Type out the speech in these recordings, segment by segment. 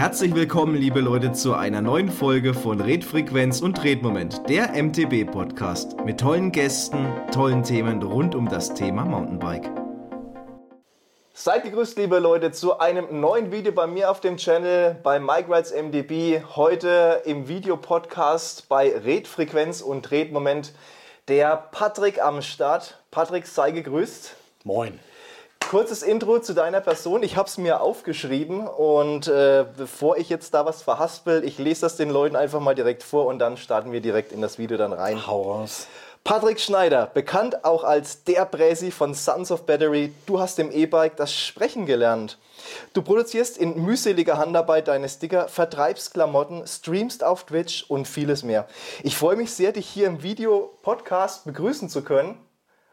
Herzlich willkommen, liebe Leute, zu einer neuen Folge von Redfrequenz und Redmoment, der MTB-Podcast mit tollen Gästen, tollen Themen rund um das Thema Mountainbike. Seid gegrüßt, liebe Leute, zu einem neuen Video bei mir auf dem Channel bei Mike Rides MDB. Heute im Videopodcast bei Redfrequenz und Redmoment der Patrick am Start. Patrick, sei gegrüßt. Moin. Kurzes Intro zu deiner Person. Ich habe es mir aufgeschrieben und äh, bevor ich jetzt da was verhaspel, ich lese das den Leuten einfach mal direkt vor und dann starten wir direkt in das Video dann rein. Hau raus. Patrick Schneider, bekannt auch als der Präsi von Sons of Battery. Du hast im E-Bike das Sprechen gelernt. Du produzierst in mühseliger Handarbeit deine Sticker, vertreibst Klamotten, streamst auf Twitch und vieles mehr. Ich freue mich sehr, dich hier im Video-Podcast begrüßen zu können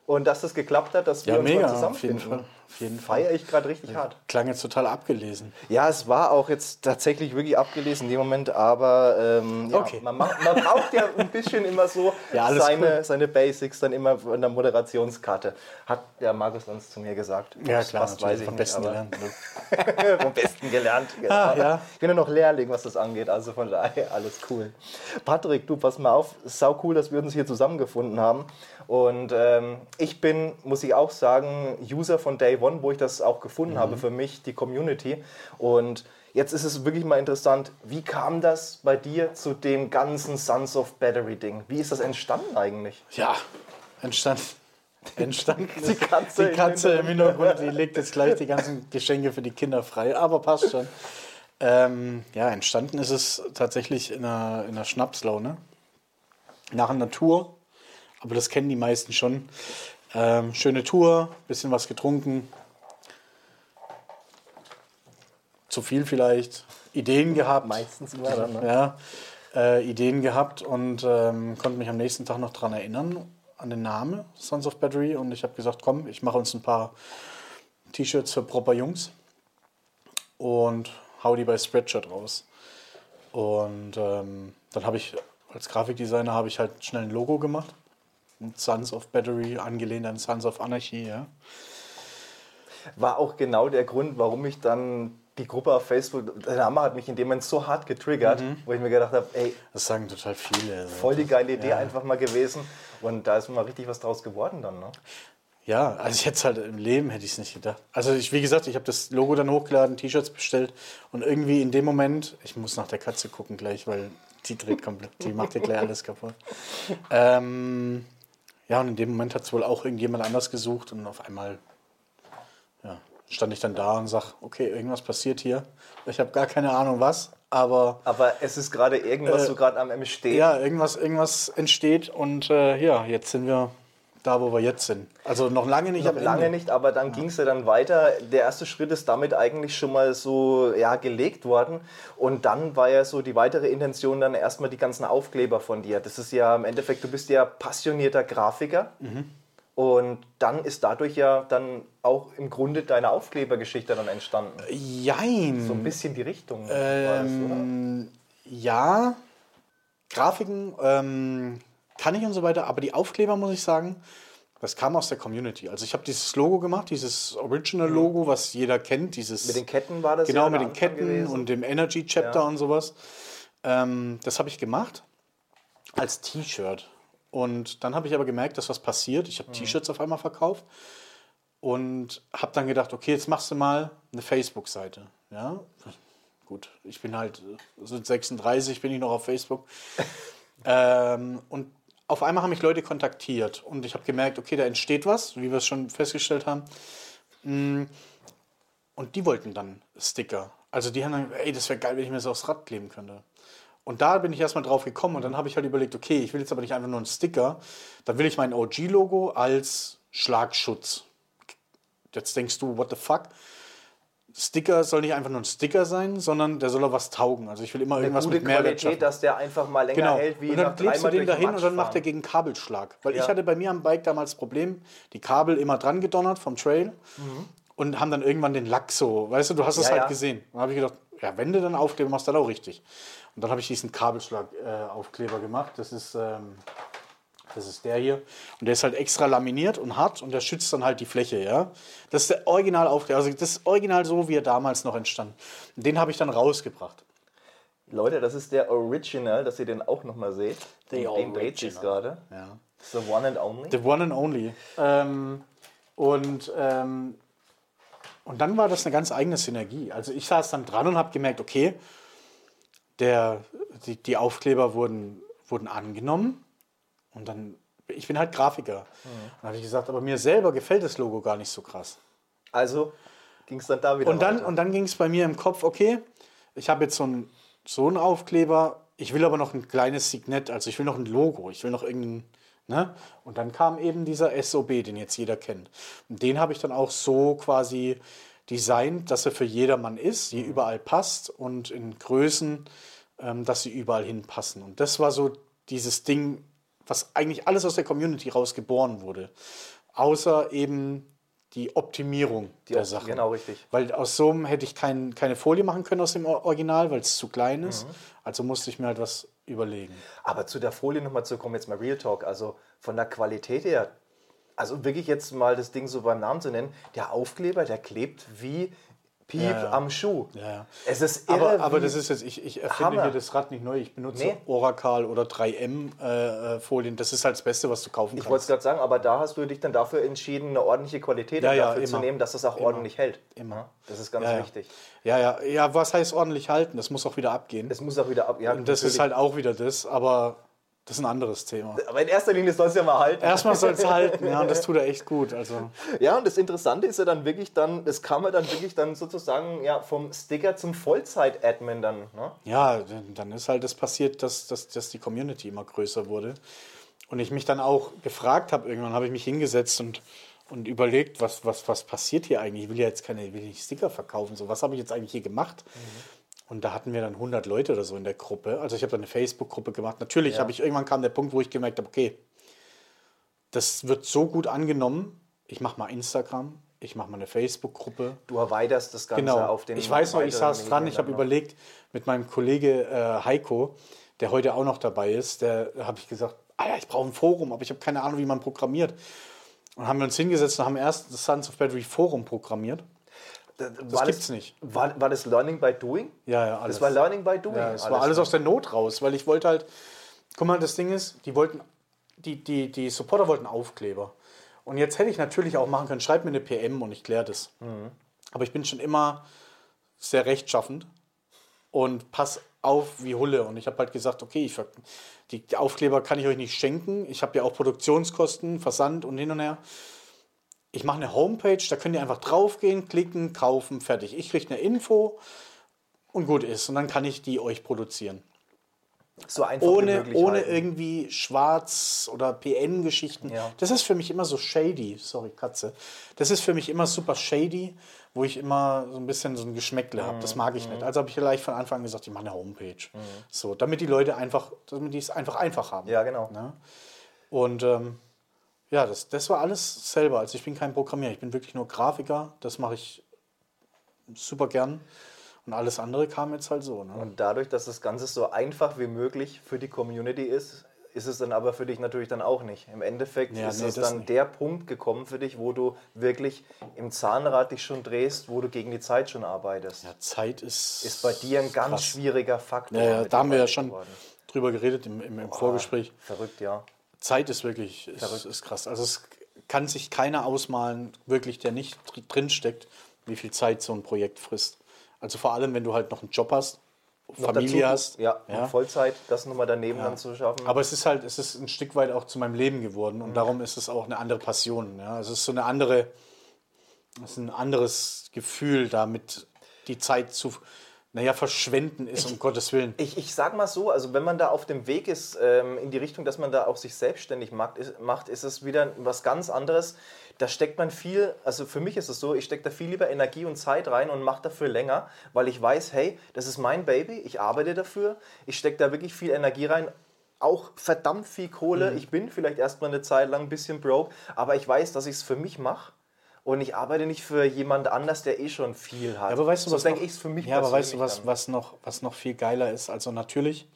und dass das geklappt hat, dass wir Ja, uns mega, mal auf jeden zusammenfinden. Fall. Auf jeden Fall. Feiere ich gerade richtig hart. Klang jetzt total abgelesen. Ja, es war auch jetzt tatsächlich wirklich abgelesen in dem Moment, aber ähm, ja, Okay. man, macht, man braucht ja ein bisschen immer so Ja, seine, cool. seine Basics dann immer in der Moderationskarte. Hat der Markus Lanz zu mir gesagt. Ja, klar, was weiß ich vom nicht, Besten gelernt. Ne? vom Besten gelernt. Genau. Ah, ja. Ich bin ja noch Lehrling, was das angeht, also von daher alles cool. Patrick, du, pass mal auf, sau cool, dass wir uns hier zusammengefunden haben. Und ähm, ich bin, muss ich auch sagen, User von Day One, wo ich das auch gefunden Mhm. habe für mich, die Community. Und jetzt ist es wirklich mal interessant, wie kam das bei dir zu dem ganzen Sons of Battery Ding? Wie ist das entstanden eigentlich? Ja, entstanden. Entstanden. Die Katze die im Katze im Hintergrund, die legt jetzt gleich die ganzen Geschenke für die Kinder frei, aber passt schon. Ähm, ja, entstanden ist es tatsächlich in einer, in einer Schnapslaune. Nach einer Tour, aber das kennen die meisten schon. Ähm, schöne Tour, bisschen was getrunken. Zu viel vielleicht. Ideen gehabt. Meistens immer dann, ne? Ja, äh, Ideen gehabt und ähm, konnte mich am nächsten Tag noch daran erinnern, an den Namen Sons of Battery. Und ich habe gesagt, komm, ich mache uns ein paar T-Shirts für proper Jungs und hau die bei Spreadshirt raus. Und ähm, dann habe ich als Grafikdesigner habe ich halt schnell ein Logo gemacht. Sons of Battery, angelehnt an Sons of Anarchy, ja. war auch genau der Grund, warum ich dann die Gruppe auf Facebook, der Name hat mich in dem Moment so hart getriggert, wo ich mir gedacht habe, ey, Das sagen total viele. also voll die geile Idee ja. einfach mal gewesen. Und da ist mal richtig was draus geworden dann. Ne? Ja, also es halt im Leben hätte ich es nicht gedacht. Also ich, wie gesagt, ich habe das Logo dann hochgeladen, T-Shirts bestellt und irgendwie in dem Moment, ich muss nach der Katze gucken gleich, weil die dreht komplett, die macht ja gleich alles kaputt. Ähm, ja, und in dem Moment hat es wohl auch irgendjemand anders gesucht und auf einmal ja, stand ich dann da und sag, okay, irgendwas passiert hier. Ich habe gar keine Ahnung was, aber Aber es ist gerade irgendwas Äh, so gerade am Entstehen. ja, irgendwas, irgendwas entsteht und äh, ja, jetzt sind wir da, wo wir jetzt sind. Also noch lange nicht Noch lange Ende. nicht, aber dann ging es ja dann weiter. Der erste Schritt ist damit eigentlich schon mal so ja, gelegt worden. Und dann war ja so die weitere Intention dann erstmal die ganzen Aufkleber von dir. Das ist ja im Endeffekt, du bist ja passionierter Grafiker. Mhm. Und dann ist dadurch ja dann auch im Grunde deine Aufklebergeschichte dann entstanden. Jein. So ein bisschen die Richtung war das? Ähm, ja, Grafiken ähm, kann ich und so weiter, aber die Aufkleber, muss ich sagen, das kam aus der Community. Also ich habe dieses Logo gemacht, dieses Original-Logo, was jeder kennt. Dieses, Mhm. Mit den Ketten war das Genau, ja mit den Ketten gewesen. und dem Energy-Chapter Ja. und sowas. Ähm, das habe ich gemacht als T-Shirt. Und dann habe ich aber gemerkt, dass was passiert. Mhm. Ich habe T-Shirts auf einmal verkauft und habe dann gedacht, okay, jetzt machst du mal eine Facebook-Seite. Ja, gut, ich bin halt, äh, sind 36, bin ich noch auf Facebook. ähm, und auf einmal haben mich Leute kontaktiert und ich habe gemerkt, okay, da entsteht was, wie wir es schon festgestellt haben. Mm, Und die wollten dann Sticker. Also die haben dann, ey, das wäre geil, wenn ich mir das aufs Rad kleben könnte. Und da bin ich erstmal drauf gekommen und dann habe ich halt überlegt, okay, ich will jetzt aber nicht einfach nur einen Sticker, dann will ich mein OG-Logo als Schlagschutz. Jetzt denkst du, what the fuck? Sticker soll nicht einfach nur ein Sticker sein, sondern der soll auch was taugen. Also ich will immer Eine irgendwas gute mit Mehrwert Qualität, schaffen. dass der einfach mal länger Genau. hält, wie und dann klebst du den dahin und dann macht er fahren. gegen Kabelschlag. Weil Ja. ich hatte bei mir am Bike damals das Problem, die Kabel immer dran gedonnert vom Trail und haben dann irgendwann den Lack so, weißt du, du hast es Mhm. Ja, halt ja. gesehen. Dann habe ich gedacht, ja, wenn du dann Aufkleber machst, dann auch richtig. Und dann habe ich diesen Kabelschlag-Aufkleber gemacht. Das ist ähm, Das ist der hier. Und der ist halt extra laminiert und hart und der schützt dann halt die Fläche, ja. Das ist der Originalaufkleber. Also das ist original so, wie er damals noch entstand. Und den habe ich dann rausgebracht. Leute, das ist der Original, dass ihr den auch nochmal seht. The Und den dreht sich Original. gerade. Ja. The one and only. The one and only. Ähm, und, ähm, und dann war das eine ganz eigene Synergie. Also ich saß dann dran und habe gemerkt, okay, der, die, die Aufkleber wurden, wurden angenommen. Und dann, ich bin halt Grafiker. Dann habe ich gesagt, aber mir selber gefällt das Logo gar nicht so krass. Also ging es dann da wieder Und dann, weiter. und dann ging es bei mir im Kopf, okay, ich habe jetzt so einen, so einen Aufkleber, ich will aber noch ein kleines Signet, also ich will noch ein Logo, ich will noch irgendein, ne? Und dann kam eben dieser SOB, den jetzt jeder kennt. Und den habe ich dann auch so quasi designt, dass er für jedermann ist, die überall passt und in Größen, ähm, dass sie überall hinpassen. Und das war so dieses Ding, was eigentlich alles aus der Community raus geboren wurde. Außer eben die Optimierung Die der Sache. genau, richtig. Weil aus so einem hätte ich kein, keine Folie machen können aus dem Or- Original, weil es zu klein ist. Mhm. Also musste ich mir halt was überlegen. Aber zu der Folie nochmal zu kommen, jetzt mal Real Talk. Also von der Qualität her, also wirklich jetzt mal das Ding so beim Namen zu nennen, der Aufkleber, der klebt wie Piep Ja, ja. am Schuh. Ja. Es ist irre, Aber, aber das ist jetzt, ich, ich erfinde Hammer. hier das Rad nicht neu. Ich benutze Nee. Oracle oder 3M-Folien. das ist halt das Beste, was du kaufen Ich wollte es kannst. gerade sagen, aber da hast du dich dann dafür entschieden, eine ordentliche Qualität dafür zu immer. nehmen, dass das auch ordentlich hält. Immer. Das ist ganz wichtig. Ja, ja, ja, was heißt ordentlich halten? Das muss auch wieder abgehen. Es muss auch wieder ab. Ja, Und das ist natürlich. halt auch wieder das, aber das ist ein anderes Thema. Aber in erster Linie soll es ja mal halten. Erstmal soll es halten, ja, und das tut er echt gut. Also, Ja, und das Interessante ist ja dann wirklich dann, das kam ja dann wirklich dann sozusagen ja, vom Sticker zum Vollzeit-Admin dann. Ne? Ja, dann- ist halt das passiert, dass, dass, dass die Community immer größer wurde. Und ich mich dann auch gefragt habe, irgendwann habe ich mich hingesetzt und, und überlegt, was, was, was passiert hier eigentlich? Ich will ja jetzt keine, ich will nicht Sticker verkaufen, so was habe ich jetzt eigentlich hier gemacht? Und da hatten wir dann 100 Leute oder so in der Gruppe. Also ich habe dann eine Facebook-Gruppe gemacht. Natürlich Ja. habe ich, irgendwann kam der Punkt, wo ich gemerkt habe, okay, das wird so gut angenommen, ich mache mal Instagram, ich mache mal eine Facebook-Gruppe. Du erweiterst das Ganze Genau. auf den ich weiß noch, ich saß dran, ich habe noch. überlegt mit meinem Kollege äh, Heiko, der heute auch noch dabei ist, der habe ich gesagt, ah ja, ich brauche ein Forum, aber ich habe keine Ahnung, wie man programmiert. Und haben wir uns hingesetzt und haben erst das Sons of Battery Forum programmiert. Das gibt's nicht. War, war das Learning by Doing? Ja, ja, alles. Das war Learning by Doing. Ja, es war alles aus der Not raus, weil ich wollte halt, guck mal, das Ding ist, die wollten, die, die, die Supporter wollten Aufkleber. Und jetzt hätte ich natürlich auch machen können, schreib mir eine PM und ich kläre das. Aber ich bin schon immer sehr rechtschaffend und pass auf wie Hulle. Und ich habe halt gesagt, okay, ich, die Aufkleber kann ich euch nicht schenken. Ich habe ja auch Produktionskosten, Versand und hin und her. Ich mache eine Homepage, da könnt ihr einfach draufgehen, klicken, kaufen, fertig. Ich kriege eine Info und gut ist. Und dann kann ich die euch produzieren. so einfach wie Ohne, möglich ohne irgendwie Schwarz- oder PN-Geschichten. Ja. Das ist für mich immer so shady. Sorry, Katze. Das ist für mich immer super shady, wo ich immer so ein bisschen so ein Geschmäckle habe. Das mag ich nicht. Also habe ich gleich von Anfang an gesagt, ich mache eine Homepage. So, damit die Leute einfach, damit die es einfach einfach haben. Ja, genau. Ne? Und ähm, ja, das, das war alles selber. Also ich bin kein Programmierer, ich bin wirklich nur Grafiker. Das mache ich super gern. Und alles andere kam jetzt halt so. Ne? Und dadurch, dass das Ganze so einfach wie möglich für die Community ist, ist es dann aber für dich natürlich dann auch nicht. Im Endeffekt Ja, ist nee, es dann nicht. der Punkt gekommen für dich, wo du wirklich im Zahnrad dich schon drehst, wo du gegen die Zeit schon arbeitest. ja, Zeit ist. Ist bei dir ein ganz krass. schwieriger Faktor. Ja, ja, da haben wir ja schon geworden. drüber geredet im, im, im Vorgespräch. Verrückt, ja. Zeit ist wirklich ist, ist krass. Also es kann sich keiner ausmalen, wirklich, der nicht dr- drin steckt, wie viel Zeit so ein Projekt frisst. Also vor allem, wenn du halt noch einen Job hast, Noch Familie dazu- hast. Ja, ja. Vollzeit, das nochmal daneben dann zu schaffen. Aber es ist halt, es ist ein Stück weit auch zu meinem Leben geworden und darum ist es auch eine andere Passion. Ja. Es ist so eine andere, es ist ein anderes Gefühl, damit die Zeit zu, naja, verschwenden ist, um Gottes Willen. Ich, ich sag mal so, also wenn man da auf dem Weg ist ähm, in die Richtung, dass man da auch sich selbstständig macht, ist, macht, ist es wieder was ganz anderes. Da steckt man viel, also für mich ist es so, ich stecke da viel lieber Energie und Zeit rein und mache dafür länger, weil ich weiß, hey, das ist mein Baby, ich arbeite dafür, ich stecke da wirklich viel Energie rein, auch verdammt viel Kohle. Mhm. Ich bin vielleicht erstmal eine Zeit lang ein bisschen broke, aber ich weiß, dass ich es für mich mache. Und ich arbeite nicht für jemand anders, der eh schon viel hat. Ja, aber weißt du, so was denke ich für mich Ja, aber weißt du, was, was, noch, was noch viel geiler ist? Also natürlich,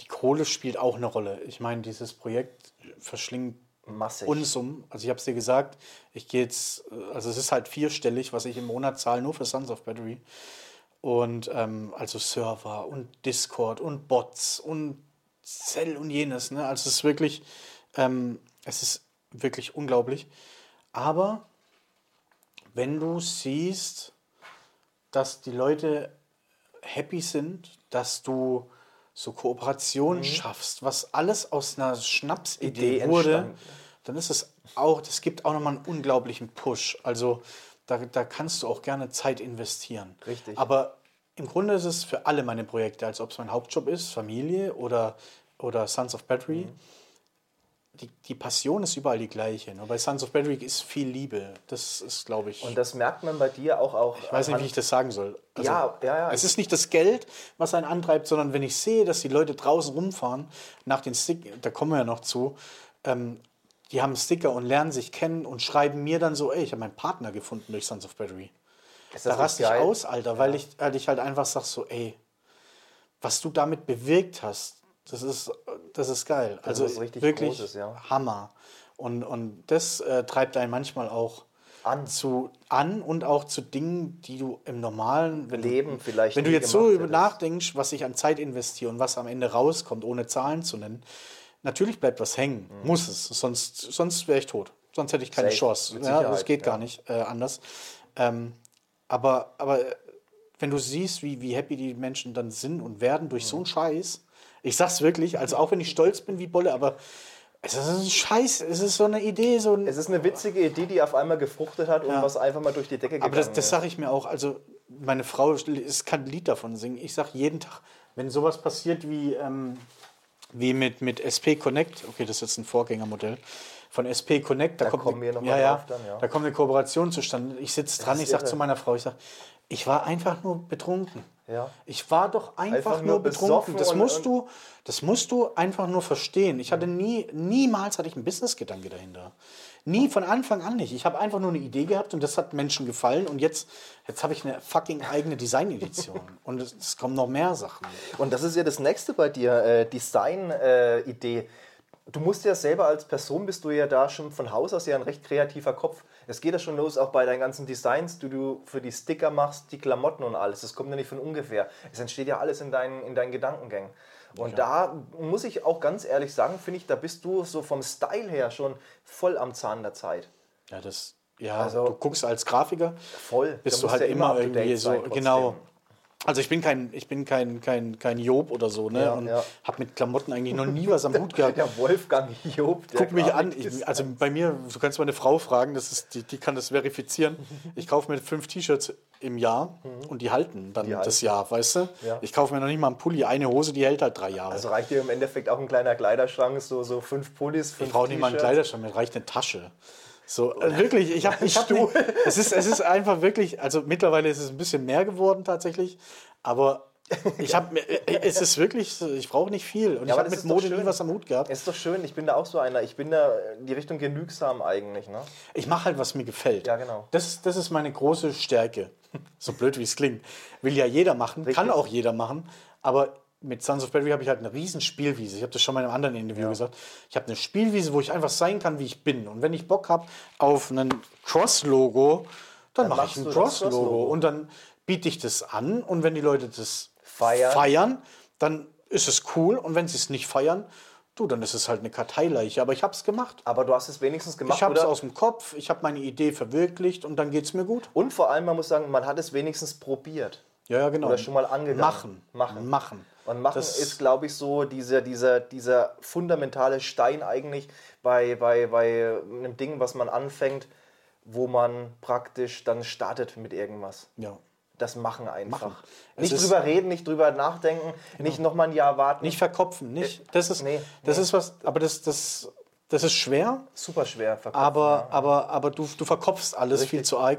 die Kohle spielt auch eine Rolle. Ich meine, dieses Projekt verschlingt Massig. Unsummen. Also ich habe es dir gesagt, ich gehe jetzt, also es ist halt vierstellig, was ich im Monat zahle, nur für Sons of Battery. Und ähm, also Server und Discord und Bots und Cell und jenes. Ne? Also es ist wirklich, ähm, es ist wirklich unglaublich. Aber wenn du siehst, dass die Leute happy sind, dass du so Kooperationen schaffst, was alles aus einer Schnapsidee Idee wurde, dann ist es auch, das gibt auch nochmal einen unglaublichen Push. Also da, da kannst du auch gerne Zeit investieren. Richtig. Aber im Grunde ist es für alle meine Projekte, als ob es mein Hauptjob ist, Familie oder, oder Sons of Battery. Mhm. Die, die Passion ist überall die gleiche. Nur bei Sons of Battery ist viel Liebe. Das ist, glaube ich. Und das merkt man bei dir auch. auch Ich weiß nicht, wie ich das sagen soll. Also, Ja, ja, ja. Es ist nicht das Geld, was einen antreibt, sondern wenn ich sehe, dass die Leute draußen rumfahren, nach den Stick, da kommen wir ja noch zu, ähm, die haben Sticker und lernen sich kennen und schreiben mir dann so, ey, ich habe meinen Partner gefunden durch Sons of Battery. Da raste ich aus, Alter, weil, ich, weil ich halt einfach sag so, ey, was du damit bewirkt hast, das ist, das ist geil. Das also ist richtig wirklich Großes, ja. Hammer. Und, und das äh, treibt einen manchmal auch An. zu an und auch zu Dingen, die du im normalen Leben vielleicht Wenn du jetzt so über hättest. nachdenkst, was ich an Zeit investiere und was am Ende rauskommt, ohne Zahlen zu nennen, natürlich bleibt was hängen. Muss es. Sonst, sonst wäre ich tot. Sonst hätte ich keine Mhm. Safe. Chance. Ja, das geht gar ja. nicht äh, anders. Ähm, aber, aber äh, wenn du siehst, wie, wie happy die Menschen dann sind und werden durch Mhm. so einen Scheiß, ich sag's wirklich, also auch wenn ich stolz bin wie Bolle, aber es ist ein Scheiß, es ist so eine Idee, so ein, Es ist eine witzige Idee, die auf einmal gefruchtet hat und Ja. was einfach mal durch die Decke gegangen aber das, das sage ich mir auch, also meine Frau es kann ein Lied davon singen. Ich sage jeden Tag, wenn sowas passiert wie, ähm, wie mit, mit SP Connect, okay, das ist jetzt ein Vorgängermodell von SP Connect, da, Da kommt kommen eine, wir noch ja, ja, drauf dann, ja. da kommt eine Kooperation zustande. Ich sitze dran, ich sage zu meiner Frau, ich sage, ich war einfach nur betrunken. Ja. Ich war doch einfach, Einfach nur nur betrunken. Das musst du, das musst du einfach nur verstehen. Ich hatte nie, niemals hatte ich einen Businessgedanke dahinter. Nie von Anfang an nicht. Ich habe einfach nur eine Idee gehabt und das hat Menschen gefallen und jetzt, jetzt habe ich eine fucking eigene Design-Edition und es, es kommen noch mehr Sachen. Und das ist ja das nächste bei dir, äh, Design-Idee. Du musst ja selber als Person, bist du ja da schon von Haus aus ja ein recht kreativer Kopf. Es geht ja schon los, auch bei deinen ganzen Designs, die du für die Sticker machst, die Klamotten und alles. Das kommt ja nicht von ungefähr. Es entsteht ja alles in deinen, in deinen Gedankengängen. Und da muss ich auch ganz ehrlich sagen, finde ich, da bist du so vom Style her schon voll am Zahn der Zeit. Ja, das, ja, Also- du guckst als Grafiker, Voll. bist Da du halt ja immer to irgendwie so, trotzdem. genau. Also ich bin kein, ich bin kein, kein, kein Job oder so, ne? Ja, und ja. habe mit Klamotten eigentlich noch nie was am Hut gehabt. Der Wolfgang Job, der Guck mich an. Ich, also bei mir, du kannst meine Frau fragen, das ist, die, die kann das verifizieren. Ich kaufe mir fünf T-Shirts im Jahr und die halten dann Mhm. Die das halten. Jahr, weißt du? Ja. Ich kaufe mir noch nicht mal einen Pulli, eine Hose, die hält halt drei Jahre. Also reicht dir im Endeffekt auch ein kleiner Kleiderschrank, so, so fünf Pullis, fünf ich brauche nicht mal einen. Kleiderschrank, mir reicht eine Tasche. So, äh, wirklich, ich habe ich hab ne, es, ist, es ist einfach wirklich, also mittlerweile ist es ein bisschen mehr geworden tatsächlich, aber ich habe es ist wirklich, ich brauche nicht viel und Ja, ich habe mit Mode nie was am Hut gehabt. Ist doch schön, ich bin da auch so einer. Ich bin da in die Richtung genügsam eigentlich. Ne? Ich mache halt, was mir gefällt. Ja, genau. Das, das ist meine große Stärke. So blöd, wie es klingt. Will ja jeder machen, kann Richtig. auch jeder machen. Aber mit Sons of Battery habe ich halt eine riesen Spielwiese. Ich habe das schon mal in einem anderen Interview gesagt. Ich habe eine Spielwiese, wo ich einfach sein kann, wie ich bin. Und wenn ich Bock habe auf ein Cross-Logo, dann, mache ich ein Cross-Logo. Und dann biete ich das an. Und wenn die Leute das Feiern. feiern dann ist es cool. Und wenn sie es nicht feiern, du, dann ist es halt eine Karteileiche. Aber ich habe es gemacht. Aber du hast es wenigstens gemacht, Ich habe es aus dem Kopf, ich habe meine Idee verwirklicht und dann geht es mir gut. Und vor allem, man muss sagen, man hat es wenigstens probiert. Ja, ja, genau. Oder schon mal angegangen. Machen. Machen. Machen. Und machen Das- ist, glaube ich, so dieser, dieser, dieser fundamentale Stein eigentlich bei, bei, bei einem Ding, was man anfängt, wo man praktisch dann startet mit irgendwas. Ja. Das Machen einfach. Machen. Nicht drüber reden, nicht drüber nachdenken, nicht nochmal ein Jahr warten. Nicht verkopfen, nicht. Das ist, nee, das nee. ist was, aber das, das, das ist schwer, super schwer verkaufen. aber, ja. aber, aber du, du verkopfst alles viel zu arg.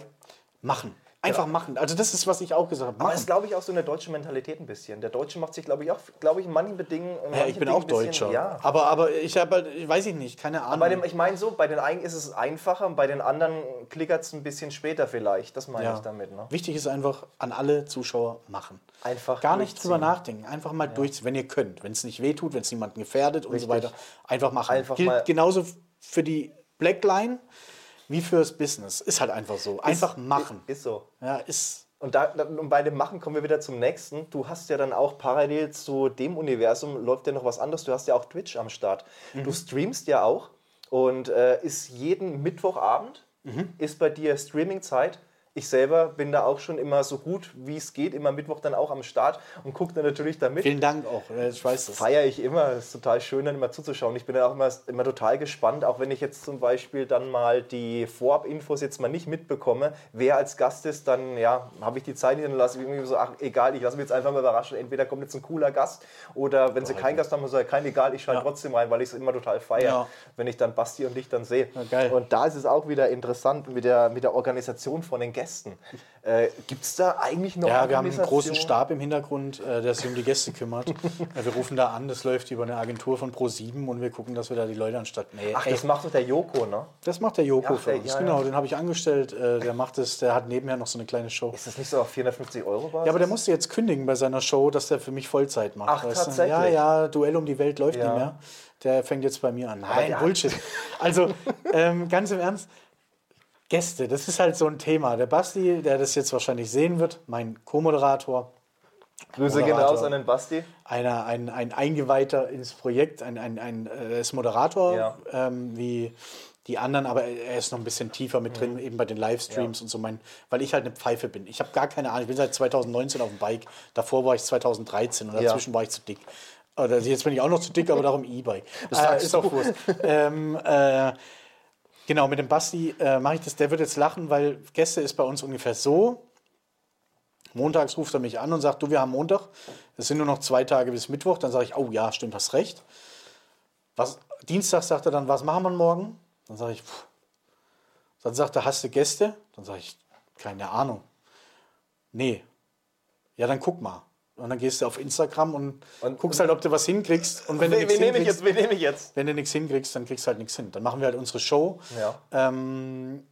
Machen. Einfach machen. Also das ist, was ich auch gesagt habe. Aber Machen. es ist, glaube ich, auch so eine deutsche Mentalität ein bisschen. Der Deutsche macht sich, glaube ich, auch, glaube ich, in manchen Bedingungen. in ja, ich bin Dingen auch ein bisschen- Deutscher. Ja. Aber, aber ich habe halt, ich weiß ich nicht, keine Ahnung. Bei dem, ich meine so, bei den einen ist es einfacher und bei den anderen klickert es ein bisschen später vielleicht. Das meine ja. ich damit. Ne? Wichtig ist einfach, an alle Zuschauer machen. Einfach Gar nicht drüber nachdenken. Einfach mal durchziehen, wenn ihr könnt. Wenn es nicht wehtut, wenn es niemanden gefährdet und Richtig. so weiter. Einfach machen. Einfach Gilt genauso für die Blackline wie fürs Business. Ist halt einfach so. Einfach machen. Ist so. Ja, ist. Und, da- und bei dem Machen kommen wir wieder zum nächsten. Du hast ja dann auch parallel zu dem Universum läuft ja noch was anderes. Du hast ja auch Twitch am Start. Mhm. Du streamst ja auch und äh, ist jeden Mittwochabend Mhm. ist bei dir Streaming-Zeit. Ich selber bin da auch schon immer so gut wie es geht, immer Mittwoch dann auch am Start und gucke dann natürlich da mit. Vielen Dank auch. Ja, Ich weiß das. Feiere ich immer. Es ist total schön, dann immer zuzuschauen. Ich bin dann auch immer, immer total gespannt, auch wenn ich jetzt zum Beispiel dann mal die Vorab-Infos jetzt mal nicht mitbekomme, wer als Gast ist, dann ja, habe ich die Zeit nicht, dann lasse ich irgendwie so, ach egal, ich lasse mich jetzt einfach mal überraschen. Entweder kommt jetzt ein cooler Gast oder wenn sie keinen Gast haben, ich kein egal, ich schalte Ja. trotzdem rein, weil ich es immer total feiere, Ja. wenn ich dann Basti und dich dann sehe. Ja. Und da ist es auch wieder interessant mit der, mit der Organisation von den Gästen. Äh, Gibt es da eigentlich noch Ja, wir haben einen großen? Stab im Hintergrund, äh, der sich um die Gäste kümmert. Äh, wir rufen da an, das läuft über eine Agentur von Pro7 und wir gucken, dass wir da die Leute anstatt. Nee, Ach, ey, das macht doch der Joko, ne? das macht der Joko Ach, für der- uns. ja, genau, ja. den habe ich angestellt. Äh, der macht es, der hat nebenher noch so eine kleine Show. Ist das nicht so auf 450 Euro Basis? Ja, aber der musste jetzt kündigen bei seiner Show, dass der für mich Vollzeit macht. Ach, weißt du? tatsächlich? Ja, ja, Duell um die Welt läuft Ja. nicht mehr. Der fängt jetzt bei mir an. Nein, der hat- Bullshit. Also, ähm, ganz im Ernst, Gäste, das ist halt so ein Thema. Der Basti, der das jetzt wahrscheinlich sehen wird, mein Co-Moderator, Grüße gehen raus an den Basti. einer, ein, ein Eingeweihter ins Projekt, ein, ein, ein äh, ist Moderator, Ja. ähm, wie die anderen, aber er ist noch ein bisschen tiefer mit Mhm. drin, eben bei den Livestreams und so, mein, weil ich halt eine Pfeife bin. Ich habe gar keine Ahnung, ich bin seit 2019 auf dem Bike, davor war ich 2013 und Ja. dazwischen war ich zu dick. Oder jetzt bin ich auch noch zu dick, aber darum E-Bike. Das Äh, ist auch. Wurst. ähm, äh, genau, mit dem Basti äh, mache ich das, der wird jetzt lachen, weil Gäste ist bei uns ungefähr so, Montags ruft er mich an und sagt, du, wir haben Montag, es sind nur noch zwei Tage bis Mittwoch. Dann sage ich, oh ja, stimmt, hast recht. Was, Dienstag sagt er dann, was machen wir morgen? Dann sage ich, pff. dann sagt er, hast du Gäste? Dann sage ich, keine Ahnung. Nee. Ja, dann guck mal. Und dann gehst du auf Instagram und, Und- guckst halt, ob du was hinkriegst. Und wenn du nichts wen nehme ich hinkriegst, jetzt? Wen nehme ich jetzt? wenn du nichts hinkriegst, dann kriegst du halt nichts hin. Dann machen wir halt unsere Show, Ja. ähm,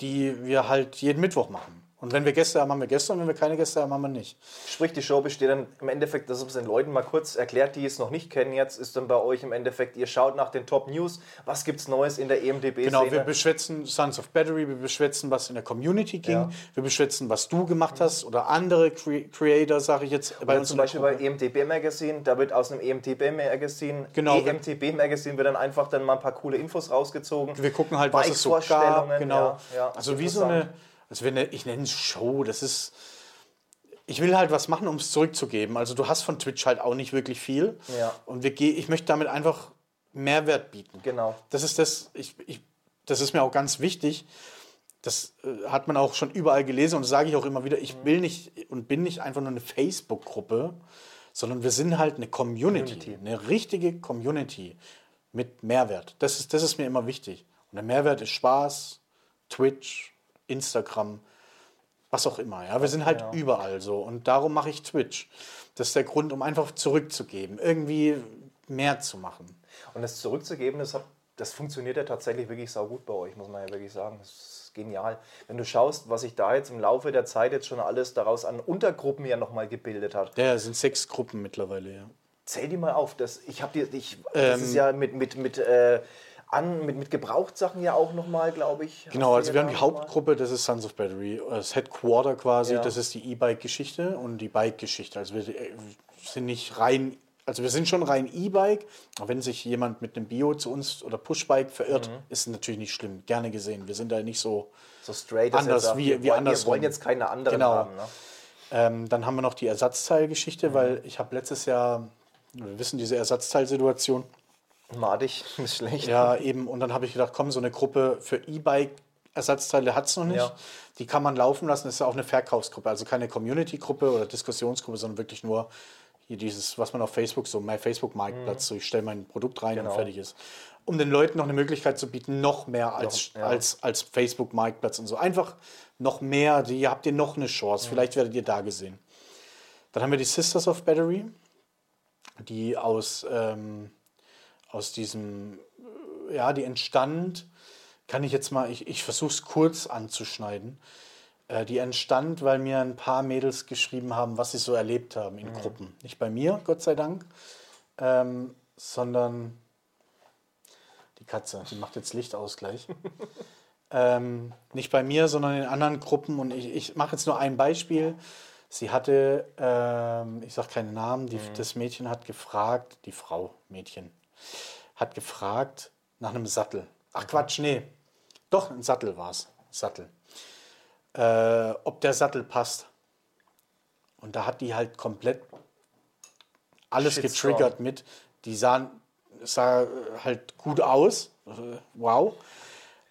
die wir halt jeden Mittwoch machen. Und wenn wir Gäste haben, haben wir Gäste und wenn wir keine Gäste haben, haben wir nicht. Sprich, die Show besteht dann im Endeffekt, das ist den Leuten mal kurz erklärt, die es noch nicht kennen jetzt, ist dann bei euch im Endeffekt, ihr schaut nach den Top News, was gibt es Neues in der E EMDB-Szene? Genau, wir beschwätzen Sons of Battery, wir beschwätzen, was in der Community ging, Ja. wir beschwätzen, was du gemacht hast oder andere Cre Creator, sage ich jetzt, bei uns zum Beispiel bei Gruppe. EMTB Magazine, da wird aus einem E EMTB Magazine, Genau. EMTB Magazine wird dann einfach dann mal ein paar coole Infos rausgezogen. Wir gucken halt, was es so gab. Genau. ja, ja, also wie so eine. Also wenn ich nenne es Show, das ist, ich will halt was machen, um es zurückzugeben. Also du hast von Twitch halt auch nicht wirklich viel. Ja. Und wir geh, ich möchte damit einfach Mehrwert bieten. Genau. Das ist das, ich, ich, das ist mir auch ganz wichtig. Das äh, hat man auch schon überall gelesen und das sage ich auch immer wieder. Ich Mhm. will nicht und bin nicht einfach nur eine Facebook-Gruppe, sondern wir sind halt eine Community, Community. eine richtige Community mit Mehrwert. Das ist, das ist mir immer wichtig. Und der Mehrwert ist Spaß, Twitch, Instagram, was auch immer. Ja, wir sind halt überall so und darum mache ich Twitch. Das ist der Grund, um einfach zurückzugeben, irgendwie mehr zu machen. Und das zurückzugeben, das, hat, das funktioniert ja tatsächlich wirklich saugut bei euch, muss man ja wirklich sagen. Das ist genial. Wenn du schaust, was sich da jetzt im Laufe der Zeit jetzt schon alles daraus an Untergruppen ja nochmal gebildet hat. Ja, es sind sechs Gruppen mittlerweile, ja. Zähl die mal auf. Das, ich habe dir, ich, Ähm. das ist ja mit, mit, mit, äh, an, mit, mit Gebrauchtsachen ja auch nochmal, glaube ich. Genau, also wir haben die Hauptgruppe, das ist Sons of Battery. Das Headquarter quasi, Ja. das ist die E-Bike-Geschichte und die Bike-Geschichte. Also wir äh, sind nicht rein, also wir sind schon rein E-Bike, aber wenn sich jemand mit einem Bio zu uns oder Pushbike verirrt, Mhm. ist natürlich nicht schlimm, gerne gesehen. Wir sind da nicht so. So straight Anders, er sagt, wie- wir wie wollen, andersrum. Wir wollen jetzt keine anderen Genau. haben. Ne? Ähm, dann haben wir noch die Ersatzteilgeschichte, Mhm. weil ich habe letztes Jahr, wir wissen diese Ersatzteilsituation, Madig, ist schlecht. Ja, eben. Und dann habe ich gedacht, komm, so eine Gruppe für E-Bike-Ersatzteile hat es noch nicht. Ja. Die kann man laufen lassen. Das ist ja auch eine Verkaufsgruppe, also keine Community-Gruppe oder Diskussionsgruppe, sondern wirklich nur hier dieses, was man auf Facebook so, mein Facebook-Marktplatz, so ich stelle mein Produkt rein Genau. und fertig ist. um den Leuten noch eine Möglichkeit zu bieten, noch mehr als, ja. als, als Facebook-Marktplatz und so. Einfach noch mehr, die habt ihr noch eine Chance. Vielleicht werdet ihr da gesehen. Dann haben wir die Sisters of Battery, die aus, ähm, aus diesem, äh, ja, die entstand, kann ich jetzt mal, ich, ich versuche es kurz anzuschneiden. Äh, die entstand, weil mir ein paar Mädels geschrieben haben, was sie so erlebt haben in Gruppen. Nicht bei mir, Gott sei Dank, ähm, sondern die Katze, die macht jetzt Lichtausgleich. ähm, nicht bei mir, sondern in anderen Gruppen. Und ich, ich mache jetzt nur ein Beispiel. Sie hatte, ähm, ich sage keinen Namen, die, das Mädchen hat gefragt, die Frau, Mädchen, hat gefragt nach einem Sattel. Ach Quatsch, nee. Doch, ein Sattel war es. Sattel. Äh, ob der Sattel passt. Und da hat die halt komplett alles Shitstorm. getriggert mit. Die sahen, sah halt gut aus. Äh, Wow.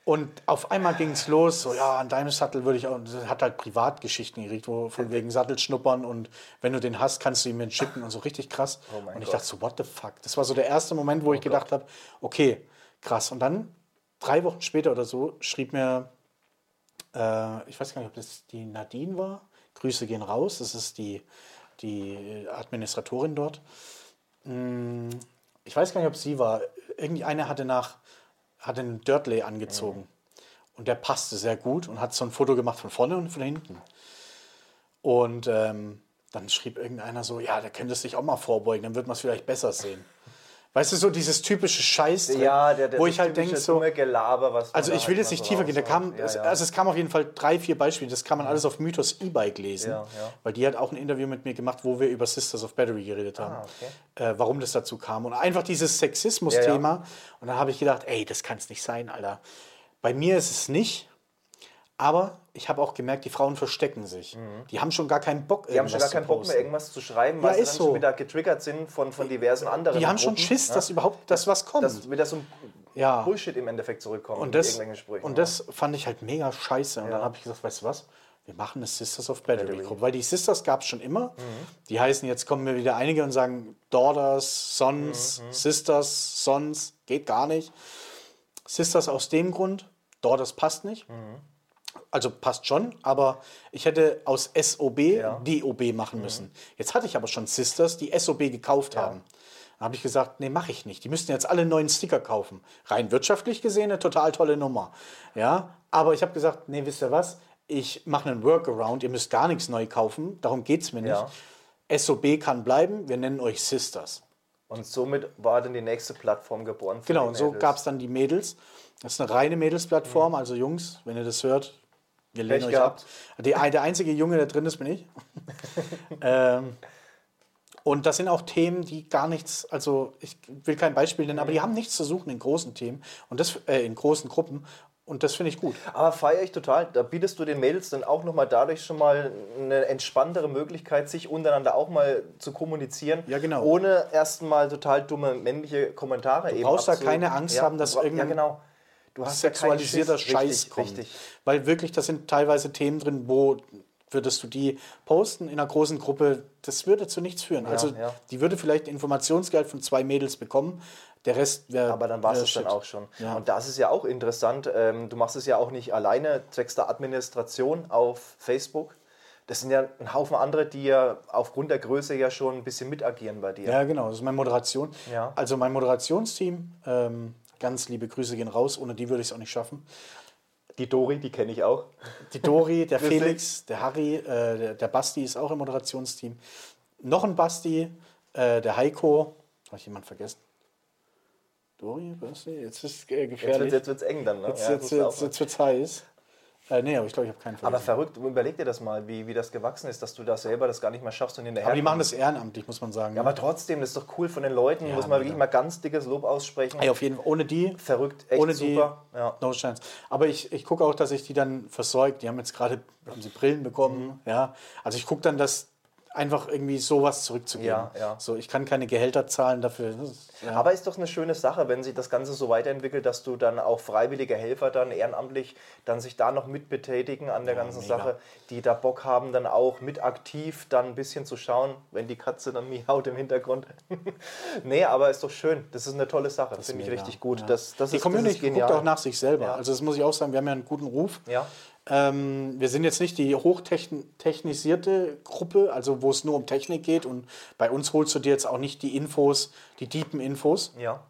Und auf einmal ging es los, so ja, an deinem Sattel würde ich auch, sie hat halt Privatgeschichten gekriegt, wo von wegen Sattelschnuppern und wenn du den hast, kannst du ihn mir schicken und so richtig krass. Oh und ich Gott. dachte so, what the fuck? Das war so der erste Moment, wo ich gedacht habe, okay, krass. Und dann, drei Wochen später oder so, schrieb mir, äh, ich weiß gar nicht, ob das die Nadine war. Grüße gehen raus, das ist die, die Administratorin dort. Mm, Ich weiß gar nicht, ob sie war. Irgendeine hatte nach hatte einen Dirtley angezogen. Und der passte sehr gut und hat so ein Foto gemacht von vorne und von hinten. Und ähm, dann schrieb irgendeiner so, ja, der könnte sich auch mal vorbeugen, dann wird man es vielleicht besser sehen. Weißt du, so dieses typische Scheiß, Ja, der, der wo ich halt denke, so, Gelaber, was also ich will halt jetzt nicht tiefer gehen. Da kam, ja, ja. Also es kam auf jeden Fall drei, vier Beispiele. Das kann man alles auf Mythos E-Bike lesen. Weil die hat auch ein Interview mit mir gemacht, wo wir über Sisters of Battery geredet haben. Ah, okay. äh, warum das dazu kam. Und einfach dieses Sexismus-Thema. Und dann habe ich gedacht, ey, das kann es nicht sein, Alter. Bei mir ist es nicht. Aber ich habe auch gemerkt, die Frauen verstecken sich. Die haben schon gar keinen Bock, Mhm. Die haben schon gar keinen Bock mehr, irgendwas zu schreiben, weil Ja, sie ist dann so. schon wieder getriggert sind von, von diversen anderen Die haben schon Gruppen, Schiss, ja, dass überhaupt das was kommt. dass wieder so ein Ja. Bullshit im Endeffekt zurückkommt Und das, und das fand ich halt mega scheiße. Und dann habe ich gesagt, weißt du was? Wir machen eine Sisters of Battery, Battery. Mhm. Gruppe. Weil die Sisters gab es schon immer. Die heißen, jetzt kommen mir wieder einige und sagen, Daughters, Sons, Mhm, Sisters, Sons, geht gar nicht. Sisters aus dem Grund, Daughters passt nicht. Mhm. Also passt schon, aber ich hätte aus SOB Ja. Mhm. DOB machen müssen. Jetzt hatte ich aber schon Sisters, die SOB gekauft haben. Dann habe ich gesagt, nee, mache ich nicht. Die müssten jetzt alle neuen Sticker kaufen. Rein wirtschaftlich gesehen eine total tolle Nummer. Ja, aber ich habe gesagt, nee, wisst ihr was? Ich mache einen Workaround. Ihr müsst gar nichts neu kaufen. Darum geht es mir nicht. Ja. SOB kann bleiben. Wir nennen euch Sisters. Und somit war dann die nächste Plattform geboren. Genau, und so gab es dann die Mädels. Das ist eine reine Mädelsplattform. Also Jungs, wenn ihr das hört, wir lehnen Pech euch gehabt. ab. Die, der einzige Junge, der drin ist, bin ich. ähm, und das sind auch Themen, die gar nichts, also ich will kein Beispiel nennen, aber die haben nichts zu suchen in großen Themen und das äh, in großen Gruppen. Und das finde ich gut. Aber feiere ich total. Da bietest du den Mädels dann auch nochmal dadurch schon mal eine entspanntere Möglichkeit, sich untereinander auch mal zu kommunizieren. Ja, genau. Ohne erstmal total dumme männliche Kommentare Du brauchst da keine Angst haben, dass du irgendein Ja, genau. Du hast ja sexualisierter Schiss. Scheiß richtig, kommt. Richtig. Weil wirklich, das sind teilweise Themen drin, wo würdest du die posten in einer großen Gruppe, das würde zu nichts führen. also ja. die würde vielleicht Informationsgeld von zwei Mädels bekommen, der Rest wäre. Aber dann war es dann auch schon. Ja. Und das ist ja auch interessant. Ähm, du machst es ja auch nicht alleine, zwecks der Administration auf Facebook. Das sind ja ein Haufen andere, die ja aufgrund der Größe ja schon ein bisschen mitagieren bei dir. Ja, genau, das ist meine Moderation. Ja. Also mein Moderationsteam, ähm, ganz liebe Grüße gehen raus, ohne die würde ich es auch nicht schaffen. Die Dori, die kenne ich auch. Die Dori, der? Felix, der Harry, äh, der, Basti ist auch im Moderationsteam. Noch ein Basti, äh, der Heiko. Habe ich jemand vergessen? Dori, Basti? Jetzt ist es äh, Jetzt gefährlich. wird es eng dann. Ne? Jetzt, Ja, jetzt, jetzt, jetzt wird's heiß. Äh, nee, aber ich glaube, ich habe keinen aber vergessen. verrückt, überleg dir das mal, wie, wie das gewachsen ist, dass du da selber das gar nicht mehr schaffst und hinterher. Aber die machen das ehrenamtlich, muss man sagen. Ja, aber trotzdem, das ist doch cool von den Leuten, muss man wirklich mal ganz dickes Lob aussprechen. Ey, auf jeden Fall. Ohne die. Verrückt, echt ohne super. die. Ja. No chance. Aber ich, ich gucke auch, dass ich die dann versorgt. Die haben jetzt gerade haben sie Brillen bekommen. Mhm. Ja. Also ich gucke dann, dass einfach irgendwie sowas zurückzugeben. Ja, ja. So, ich kann keine Gehälter zahlen dafür. Ja. Aber ist doch eine schöne Sache, wenn sich das Ganze so weiterentwickelt, dass du dann auch freiwillige Helfer dann ehrenamtlich dann sich da noch mit betätigen an der ganzen mega. Sache, die da Bock haben, dann auch mit aktiv dann ein bisschen zu schauen, wenn die Katze dann miaut im Hintergrund. nee, aber ist doch schön. Das ist eine tolle Sache. Finde ich richtig gut. Ja. Das, das die ist, Community das ist genial. guckt auch nach sich selber. Also das muss ich auch sagen, wir haben ja einen guten Ruf. Ja. Ähm, wir sind jetzt nicht die hochtechnisierte Gruppe, also wo es nur um Technik geht. Und bei uns holst du dir jetzt auch nicht die Infos, die deepen Infos, Ja.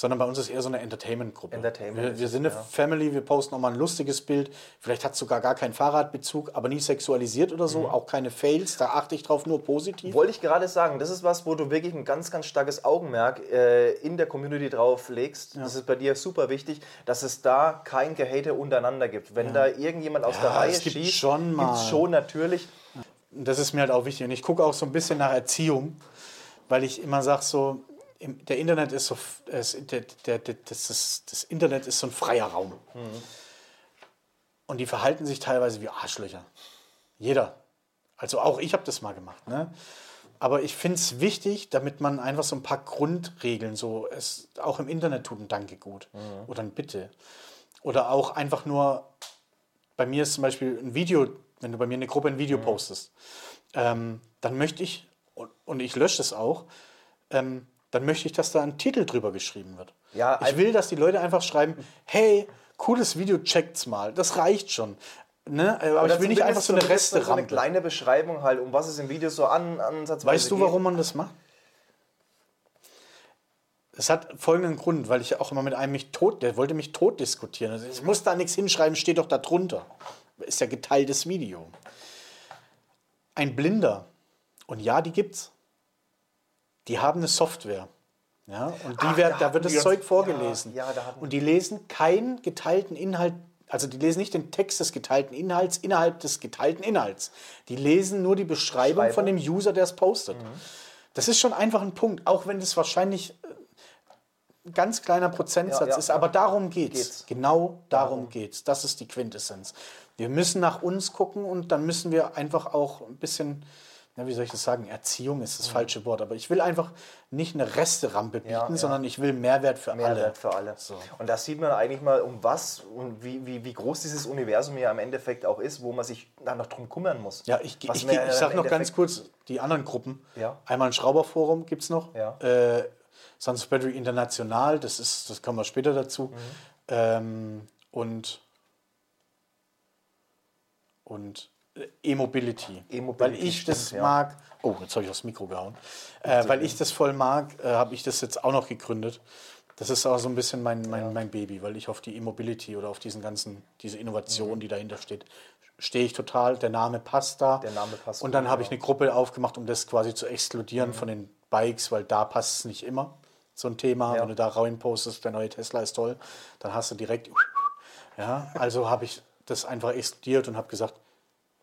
Sondern bei uns ist eher so eine Entertainment-Gruppe. Entertainment wir, wir sind eine ja. Family, wir posten auch mal ein lustiges Bild. Vielleicht hat es sogar gar keinen Fahrradbezug, aber nie sexualisiert oder Mhm. so. Auch keine Fails, da achte ich drauf, nur positiv. Wollte ich gerade sagen, das ist was, wo du wirklich ein ganz, ganz starkes Augenmerk äh, in der Community drauf legst. Das ist bei dir super wichtig, dass es da kein Gehate untereinander gibt. Wenn da irgendjemand aus Ja, der Reihe es gibt schießt, schon mal. gibt's schon natürlich. Das ist mir halt auch wichtig. Und ich gucke auch so ein bisschen nach Erziehung, weil ich immer sage, so, im, der Internet ist so, es, der, der, der, das, ist, das Internet ist so ein freier Raum. Und die verhalten sich teilweise wie Arschlöcher. Jeder. Also auch ich habe das mal gemacht. Ne? Aber ich finde es wichtig, damit man einfach so ein paar Grundregeln, so es auch im Internet tut ein Danke gut oder ein Bitte. Oder auch einfach nur, bei mir ist zum Beispiel ein Video, wenn du bei mir in eine Gruppe ein Video postest, ähm, dann möchte ich, und, und ich lösche es auch, ähm, dann möchte ich, dass da ein Titel drüber geschrieben wird. Ja, ich will, dass die Leute einfach schreiben, hey, cooles Video, checkt's mal. Das reicht schon. Ne? Aber Oder ich will nicht einfach so eine zumindest So eine kleine Beschreibung halt, um was es im Video so an, ansatzweise Weißt du, warum man das macht? Es hat folgenden Grund, weil ich auch immer mit einem mich tot, der wollte mich tot diskutieren. Also ich muss da nichts hinschreiben, steht doch da drunter. Ist ja geteiltes Video. Ein Blinder, und ja, die gibt's. Die haben eine Software. Ja, und die Ach, wird, da da wird das wir Zeug vorgelesen. ja, ja, und die lesen keinen geteilten Inhalt, also die lesen nicht den Text des geteilten Inhalts innerhalb des geteilten Inhalts. Die lesen nur die Beschreibung Beschreibung. von dem User, der es postet. Das ist schon einfach ein Punkt, auch wenn das wahrscheinlich äh, ein ganz kleiner Prozentsatz ist, aber darum geht's. Geht's. Genau darum geht's. Das ist die Quintessenz. Wir müssen nach uns gucken und dann müssen wir einfach auch ein bisschen, ja, wie soll ich das sagen, Erziehung ist das falsche Wort, aber ich will einfach nicht eine Resterampe bieten, Ja, sondern ich will Mehrwert für alle. Mehrwert für alle. Und da sieht man eigentlich mal, um was und wie, wie, wie groß dieses Universum ja im Endeffekt auch ist, wo man sich dann noch drum kümmern muss. Ja, ich, ich, ich, ich sag im noch ganz kurz die anderen Gruppen. Ja. Einmal ein Schrauberforum gibt es noch. Ja. Äh, Sons of Battery International, das, ist, das kommen wir später dazu. Mhm. Ähm, und und E-Mobility. E-Mobility, Weil ich das stimmt, ja. mag. Oh, jetzt habe ich aufs Mikro gehauen. Äh, weil ich das voll mag, äh, habe ich das jetzt auch noch gegründet. Das ist auch so ein bisschen mein, mein, mein Baby, weil ich auf die E-Mobility oder auf diesen ganzen, diese Innovation, Mhm. die dahinter steht, stehe ich total. Der Name passt da. Der Name passt Und dann habe ja. ich eine Gruppe aufgemacht, um das quasi zu Mhm. exkludieren von den Bikes, weil da passt es nicht immer. So ein Thema, Ja. wenn du da rein postest, der neue Tesla ist toll, dann hast du direkt. Ja, also habe ich das einfach exkludiert und habe gesagt,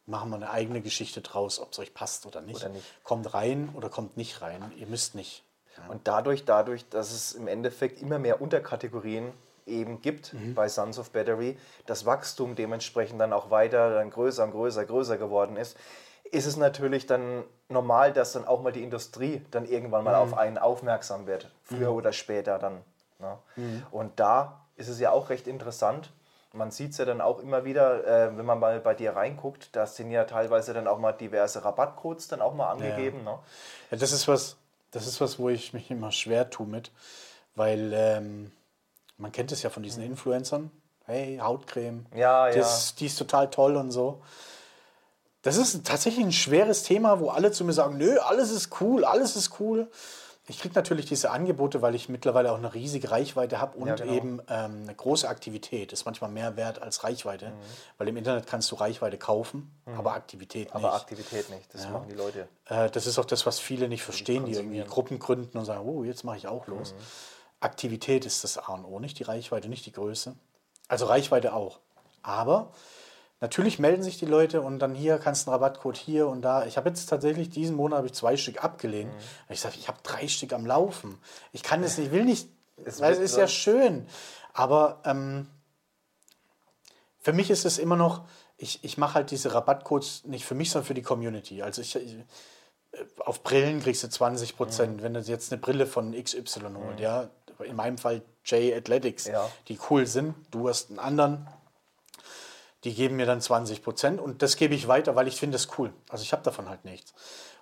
machen wir eine eigene Geschichte draus, ob es euch passt oder nicht. Oder nicht. Kommt rein oder kommt nicht rein. Ihr müsst nicht. Und dadurch, dadurch, dass es im Endeffekt immer mehr Unterkategorien eben gibt Mhm. bei Sons of Battery, das Wachstum dementsprechend dann auch weiter, dann größer und größer, größer geworden ist, ist es natürlich dann normal, dass dann auch mal die Industrie dann irgendwann mal Mhm. auf einen aufmerksam wird, früher oder später dann. Ne? Und da ist es ja auch recht interessant. Man sieht es ja dann auch immer wieder, äh, wenn man mal bei dir reinguckt, da sind ja teilweise dann auch mal diverse Rabattcodes dann auch mal angegeben. Ne? Ja, das ist was, das ist was, wo ich mich immer schwer tue mit, weil ähm, man kennt es ja von diesen Influencern. Hey, Hautcreme, Ja, die, Ist, die ist total toll und so. Das ist tatsächlich ein schweres Thema, wo alle zu mir sagen, nö, alles ist cool, alles ist cool. Ich kriege natürlich diese Angebote, weil ich mittlerweile auch eine riesige Reichweite habe und Ja, genau. eben ähm, eine große Aktivität. Ist manchmal mehr wert als Reichweite, Mhm. weil im Internet kannst du Reichweite kaufen, aber Aktivität Aber nicht. Aktivität nicht, das machen die Leute. Äh, das ist auch das, was viele nicht verstehen, die irgendwie konsumieren. Gruppen gründen und sagen, oh, jetzt mache ich auch los. Aktivität ist das A und O, nicht die Reichweite, nicht die Größe. Also Reichweite auch. Aber natürlich melden sich die Leute und dann hier kannst du einen Rabattcode hier und da. Ich habe jetzt tatsächlich diesen Monat habe ich zwei Stück abgelehnt. Weil Ich sage, ich habe drei Stück am Laufen. Ich kann das nicht, ich will nicht, Es weil es ist ja so- schön. Aber ähm, für mich ist es immer noch, ich, ich mache halt diese Rabattcodes nicht für mich, sondern für die Community. Also ich, ich auf Brillen kriegst du 20 Prozent, mhm. wenn du jetzt eine Brille von XY mhm. ja. In meinem Fall J Athletics, Ja. die cool sind. Du hast einen anderen, die geben mir dann 20 Prozent und das gebe ich weiter, weil ich finde das cool. Also ich habe davon halt nichts.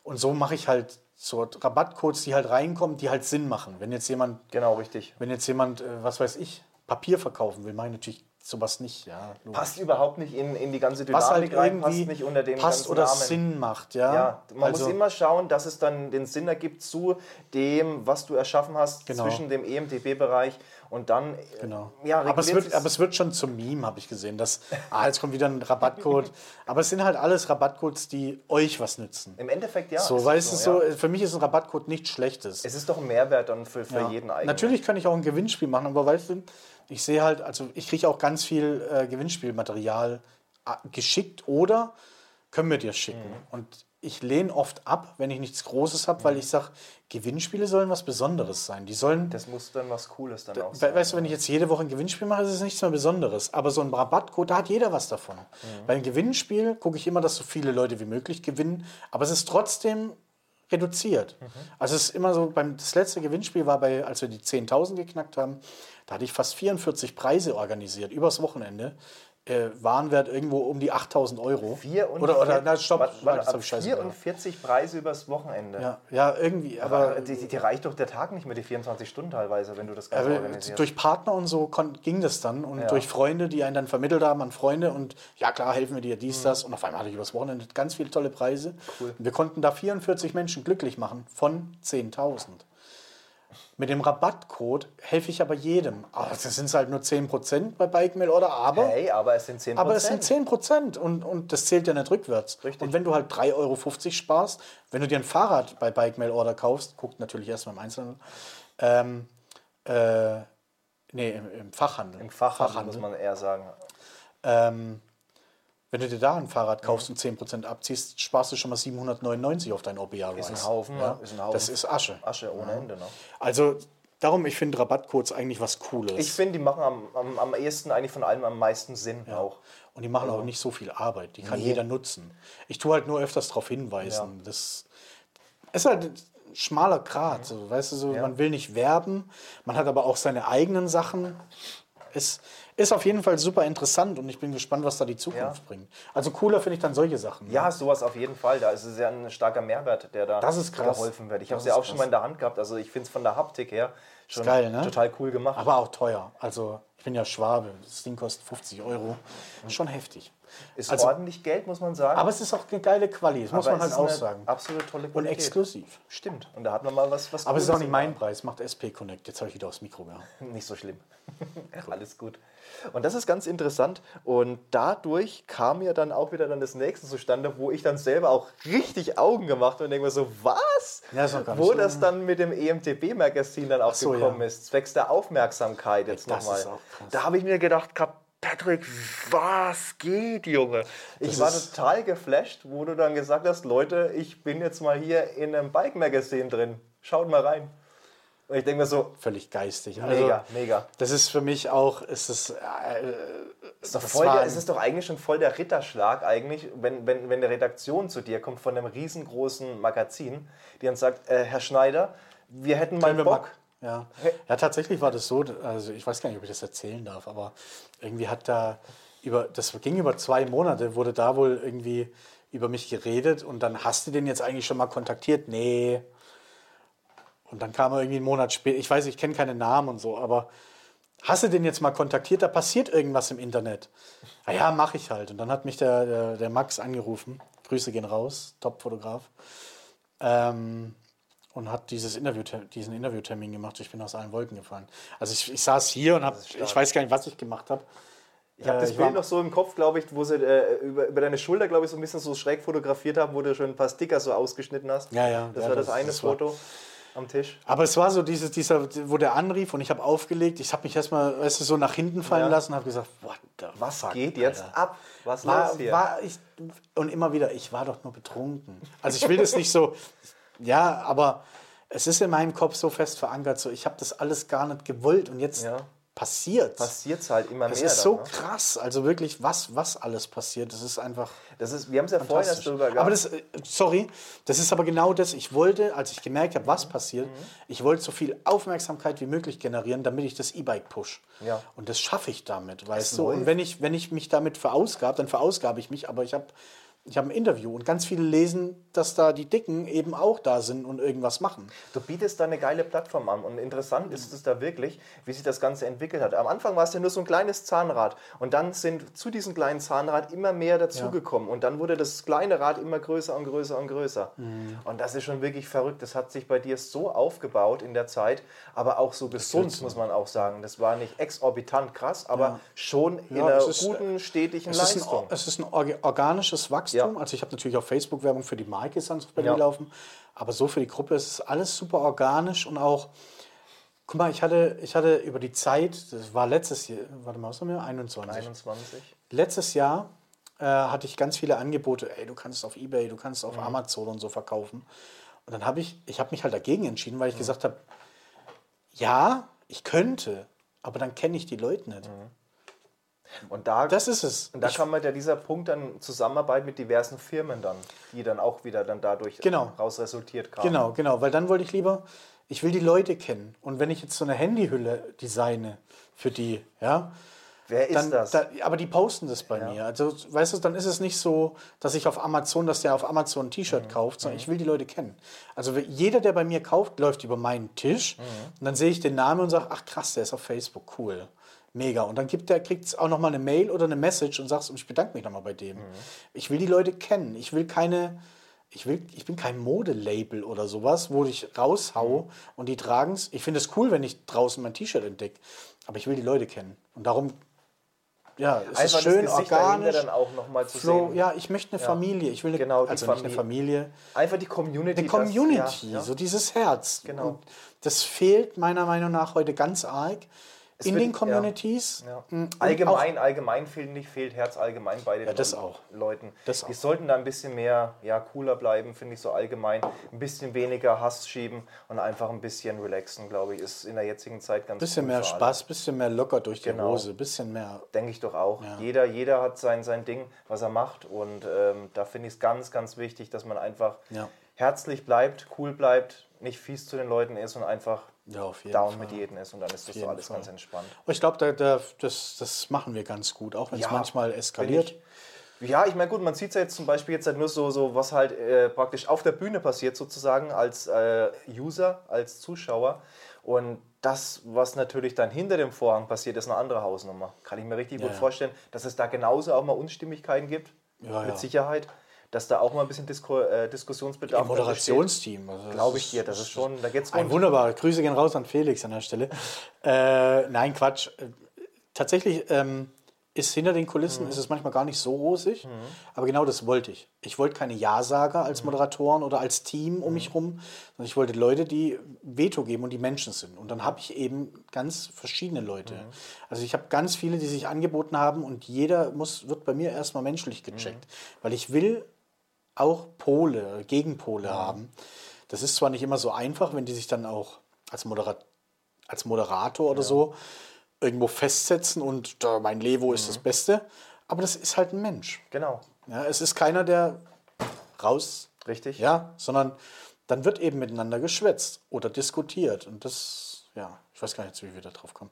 Und so mache ich halt so Rabattcodes, die halt reinkommen, die halt Sinn machen. Wenn jetzt jemand, Genau, richtig. wenn jetzt jemand, äh, was weiß ich, Papier verkaufen will, mache ich natürlich sowas nicht. Ja. Passt überhaupt nicht in, in die ganze was halt Dynamik rein, passt irgendwie nicht unter dem passt ganzen oder Namen. Sinn macht, ja. Ja, man also, muss immer schauen, dass es dann den Sinn ergibt zu dem, was du erschaffen hast Genau. zwischen dem EMTB-Bereich und dann. äh, Genau. Ja, aber, es wird, aber es wird schon zum Meme, habe ich gesehen. Dass, ah, jetzt kommt wieder ein Rabattcode. aber es sind halt alles Rabattcodes, die euch was nützen. Im Endeffekt ja. so, ist du, es so, ja. für mich ist ein Rabattcode nichts Schlechtes. Es ist doch ein Mehrwert dann für, für Ja. jeden eigentlich. Natürlich kann ich auch ein Gewinnspiel machen, aber weißt du, ich sehe halt, also ich kriege auch ganz viel äh, Gewinnspielmaterial äh, geschickt oder können wir dir schicken. Mhm. Und ich lehne oft ab, wenn ich nichts Großes habe, weil ich sage, Gewinnspiele sollen was Besonderes sein. Die sollen, Das muss dann was Cooles dann auch sein. weißt du, wenn ich jetzt jede Woche ein Gewinnspiel mache, ist es nichts mehr Besonderes. Aber so ein Rabattcode, da hat jeder was davon. Mhm. Beim Gewinnspiel gucke ich immer, dass so viele Leute wie möglich gewinnen, aber es ist trotzdem reduziert. Mhm. Also es ist immer so, beim, das letzte Gewinnspiel war bei, als wir die 10.000 geknackt haben, da hatte ich fast 44 Preise organisiert, übers Wochenende. Äh, Warenwert irgendwo um die 8000 Euro. 44, Oder, oder, na, stopp, warte, warte, das hab ich scheiße gemacht. 44 Preise übers Wochenende. Ja, ja, irgendwie, Aber aber, die, die, die reicht doch der Tag nicht mehr, die 24 Stunden teilweise, wenn du das Ganze aber organisierst. durch Partner und so kon- ging das dann und Ja. durch Freunde, die einen dann vermittelt haben an Freunde und ja klar, helfen wir dir Mhm. dies, das und auf einmal hatte ich übers Wochenende ganz viele tolle Preise. Cool. Und wir konnten da 44 Menschen glücklich machen von 10.000. Mit dem Rabattcode helfe ich aber jedem. Aber das sind halt nur 10% bei Bike Mail oder aber. Hey, aber es sind 10 Aber es sind 10% und, und das zählt ja nicht rückwärts. Richtig. Und wenn du halt 3,50 Euro sparst, wenn du dir ein Fahrrad bei Bike Mail Order kaufst, guckt natürlich erstmal im Einzelnen, ähm, äh, nee, im, im Fachhandel. Im Fachhandel, muss man eher sagen. Ähm, wenn du dir da ein Fahrrad kaufst und 10% abziehst, sparst du schon mal 799 auf dein OBR Ist ein Rise. Haufen, Ja? ist ein Haufen. Das ist Asche. Asche ohne Ende. Ne? Also darum, ich finde Rabattcodes eigentlich was Cooles. Ich finde, die machen am, am, am ehesten eigentlich von allem am meisten Sinn auch. Und die machen auch nicht so viel Arbeit. Die kann Nee. jeder nutzen. Ich tue halt nur öfters darauf hinweisen. Das ist halt ein schmaler Grat. So, weißt du, so, man will nicht werben, man hat aber auch seine eigenen Sachen. Es ist auf jeden Fall super interessant und ich bin gespannt, was da die Zukunft Ja. bringt. Also cooler finde ich dann solche Sachen. ne? Ja, sowas auf jeden Fall. Da ist es ja ein starker Mehrwert, der da Das ist krass. geholfen wird. Ich habe es ja ist auch schon krass. mal in der Hand gehabt. Also ich finde es von der Haptik her schon geil, ne? total cool gemacht. Aber auch teuer. Also bin ja Schwabe. Das Ding kostet 50 Euro. Schon heftig. ist also- ordentlich Geld, muss man sagen. Aber es ist auch eine geile Quali. Das muss Aber man es halt auch sagen. Absolut tolle Und Qualität. exklusiv. Stimmt. Und da hat man mal was, was Aber es ist auch nicht mein. Preis, macht SP Connect. Jetzt habe ich wieder aufs Mikro gehauen. Nicht so schlimm. Alles gut. Und das ist ganz interessant. Und dadurch kam ja dann auch wieder dann das nächste zustande, wo ich dann selber auch richtig Augen gemacht habe und denke mir so, was? Ja, nicht wo so das dann mit dem EMTB-Magazin dann auch so, gekommen ja. ist, zwecks der Aufmerksamkeit jetzt Das nochmal. Krass. Da habe ich mir gedacht, gehabt, Patrick, was geht, Junge? Ich Das war total geflasht, wo du dann gesagt hast, Leute, ich bin jetzt mal hier in einem Bike-Magazin drin. Schaut mal rein. Und ich denke mir so, Völlig geistig. Also, mega, mega. Das ist für mich auch, ist es, äh, Ist doch voll der, es ist doch eigentlich schon voll der Ritterschlag, eigentlich, wenn, wenn, wenn eine Redaktion zu dir kommt von einem riesengroßen Magazin, die dann sagt, äh, Herr Schneider, wir hätten mal Bock. mal- Ja. ja, tatsächlich war das so, also ich weiß gar nicht, ob ich das erzählen darf, aber irgendwie hat da über, das ging über zwei Monate, wurde da wohl irgendwie über mich geredet und dann hast du den jetzt eigentlich schon mal kontaktiert? Nee. Und dann kam er irgendwie einen Monat später, ich weiß, ich kenne keine Namen und so, aber hast du den jetzt mal kontaktiert? Da passiert irgendwas im Internet. Ah ja, mache ich halt. Und dann hat mich der, der, der Max angerufen. Grüße gehen raus, Top-Fotograf. Ähm, und hat dieses Interview, diesen Interviewtermin gemacht. Ich bin aus allen Wolken gefallen. Also ich, ich saß hier und hab, ich weiß gar nicht, was ich gemacht habe. Ich habe Äh, das ich Bild war- noch so im Kopf, glaube ich, wo sie äh, über, über deine Schulter, glaube ich, so ein bisschen so schräg fotografiert haben, wo du schon ein paar Sticker so ausgeschnitten hast. Ja, ja, Das ja, war das, das- eine das war- Foto am Tisch. Aber es war so dieses, dieser, wo der anrief und ich habe aufgelegt. Ich habe mich erstmal, weißt du, so nach hinten fallen Ja. lassen und habe gesagt, what the Was fuck, geht jetzt Alter? ab? Was war, los hier? war ich und immer wieder, ich war doch nur betrunken. Also ich will das nicht so, ja, aber es ist in meinem Kopf so fest verankert, so ich habe das alles gar nicht gewollt und jetzt Ja. passiert. Passiert es halt immer Es mehr. ist dann, so ne? krass, also wirklich, was, was alles passiert. Das ist einfach. Das ist, wir haben es ja vorhin erst fantastisch. drüber gehabt. Aber das, äh, sorry, das ist aber genau das. Ich wollte, als ich gemerkt habe, Mhm. was passiert, ich wollte so viel Aufmerksamkeit wie möglich generieren, damit ich das E-Bike push. Ja. Und das schaffe ich damit, weißt du. Und wenn ich, wenn ich mich damit verausgabe, dann verausgabe ich mich, aber ich habe ich habe ein Interview und ganz viele lesen, dass da die Dicken eben auch da sind und irgendwas machen. Du bietest da eine geile Plattform an und interessant ist es da wirklich, wie sich das Ganze entwickelt hat. Am Anfang war es ja nur so ein kleines Zahnrad und dann sind zu diesem kleinen Zahnrad immer mehr dazugekommen und dann wurde das kleine Rad immer größer und größer und größer. Mhm. Und das ist schon wirklich verrückt. Das hat sich bei dir so aufgebaut in der Zeit, aber auch so gesund, muss man auch sagen. Das war nicht exorbitant krass, aber schon in Ja, einer ist, äh, guten, stetigen Es ist, ein, Leistung. es ist ein orga- organisches Wachstum. Ja. Also ich habe natürlich auf Facebook Werbung für die Marke of Battery Ja. laufen, aber so für die Gruppe ist es alles super organisch und auch, guck mal, ich hatte, ich hatte über die Zeit, das war letztes Jahr, warte mal, was haben wir? 21. 21. Letztes Jahr äh, hatte ich ganz viele Angebote, ey, du kannst auf Ebay, du kannst Mhm. auf Amazon und so verkaufen. Und dann habe ich, ich habe mich halt dagegen entschieden, Mhm. weil ich gesagt habe, ja, ich könnte, aber dann kenne ich die Leute nicht. Und da, Das ist es. und da Ich- kann man ja dieser Punkt dann Zusammenarbeit mit diversen Firmen dann, die dann auch wieder dann dadurch Genau. raus resultiert kam. Genau, genau, weil dann wollte ich lieber, ich will die Leute kennen. Und wenn ich jetzt so eine Handyhülle designe für die, ja, Wer ist dann, das? Da, aber die posten das bei mir. Also, weißt du, dann ist es nicht so, dass ich auf Amazon, dass der auf Amazon ein T-Shirt Mhm. kauft, sondern ich will die Leute kennen. Also jeder, der bei mir kauft, läuft über meinen Tisch Mhm. und dann sehe ich den Namen und sage, ach krass, der ist auf Facebook, cool. Mega. Und dann gibt der, kriegt es auch nochmal eine Mail oder eine Message und sagst, ich bedanke mich nochmal bei dem. Mhm. Ich will die Leute kennen. Ich will keine, ich, will, ich bin kein Modelabel oder sowas, wo ich raushau Mhm. und die tragen es. Ich finde es cool, wenn ich draußen mein T-Shirt entdecke. Aber ich will die Leute kennen. Und darum, ja, es Einfach ist das schön Gesicht dahinter organisch. dann auch noch mal zu Flow, sehen. ja, ich möchte eine Familie. Ich will eine, Genau, die also nicht eine Familie. Familie, Einfach die Community. das- Community, ja, ja. so dieses Herz. Genau. Und das fehlt meiner Meinung nach heute ganz arg in wird- den Communities. Ja. Und Allgemein, allgemein fehlt nicht, fehlt Herz allgemein bei den Ja, das auch. Leuten. Das Die auch. sollten da ein bisschen mehr, ja, cooler bleiben, finde ich so allgemein. Ein bisschen weniger Hass schieben und einfach ein bisschen relaxen, glaube ich, ist in der jetzigen Zeit ganz bisschen mehr. Spaß, bisschen mehr locker durch die Genau. Hose, bisschen mehr. Denke ich doch auch. Jeder, jeder hat sein, sein Ding, was er macht. Und ähm, da finde ich es ganz, ganz wichtig, dass man einfach Ja. Herzlich bleibt, cool bleibt, nicht fies zu den Leuten ist und einfach Ja, down Fall. mit jedem ist. Und dann ist das so alles Fall. ganz entspannt. Und ich glaube, da, da, das, das machen wir ganz gut, auch wenn es Ja, manchmal eskaliert. Ich, ja, ich meine, gut, man sieht es ja jetzt zum Beispiel jetzt halt nur so, so was halt äh, praktisch auf der Bühne passiert, sozusagen, als äh, User, als Zuschauer. Und das, was natürlich dann hinter dem Vorhang passiert, ist eine andere Hausnummer. Kann ich mir richtig gut ja. vorstellen, dass es da genauso auch mal Unstimmigkeiten gibt, mit. Sicherheit. Dass da auch mal ein bisschen Disku äh, Diskussionsbedarf Im. Moderationsteam. Also Glaube ich dir, das ist schon, da geht's Ein wunderbar. Grüße gehen raus an Felix an der Stelle. Äh, nein, Quatsch. Äh, Tatsächlich ähm, ist hinter den Kulissen ist es manchmal gar nicht so rosig, aber genau das wollte ich. Ich wollte keine Ja-Sager als Moderatoren oder als Team um mich rum, sondern ich wollte Leute, die Veto geben und die Menschen sind. Und dann habe ich eben ganz verschiedene Leute. Also ich habe ganz viele, die sich angeboten haben und jeder muss, wird bei mir erstmal menschlich gecheckt, weil ich will auch Pole, Gegenpole haben. Das ist zwar nicht immer so einfach, wenn die sich dann auch als, Modera als Moderator oder so irgendwo festsetzen und da, mein Levo ist das Beste, aber das ist halt ein Mensch. Genau, Ja, es ist keiner, der raus, richtig. ja, sondern dann wird eben miteinander geschwätzt oder diskutiert und das, ja, ich weiß gar nicht, wie wir da drauf kommen.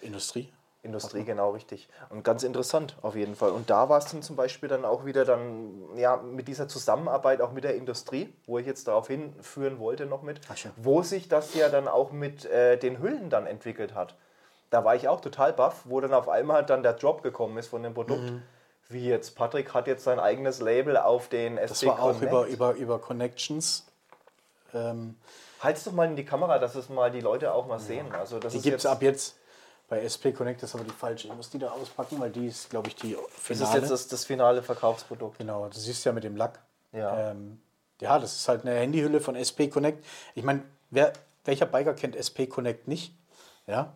Industrie? Industrie, genau richtig. Und ganz interessant auf jeden Fall. Und da war es dann zum Beispiel dann auch wieder dann, ja, mit dieser Zusammenarbeit auch mit der Industrie, wo ich jetzt darauf hinführen wollte noch mit, Ach, wo sich das ja dann auch mit äh, den Hüllen dann entwickelt hat. Da war ich auch total baff, wo dann auf einmal dann der Drop gekommen ist von dem Produkt. Mhm. Wie jetzt, Patrick hat jetzt sein eigenes Label auf den SC Das war auch Connect. über, über, über Connections. Ähm, Halt's doch mal in die Kamera, dass es mal die Leute auch mal sehen. Also das die gibt es ab jetzt bei SP Connect, das ist aber die falsche. Ich muss die da auspacken, weil die ist, glaube ich, die das finale. ist jetzt das, das finale Verkaufsprodukt. Genau, du siehst ja mit dem Lack. Ja. Ähm, ja, das ist halt eine Handyhülle von SP Connect. Ich meine, welcher Biker kennt SP Connect nicht? Ja.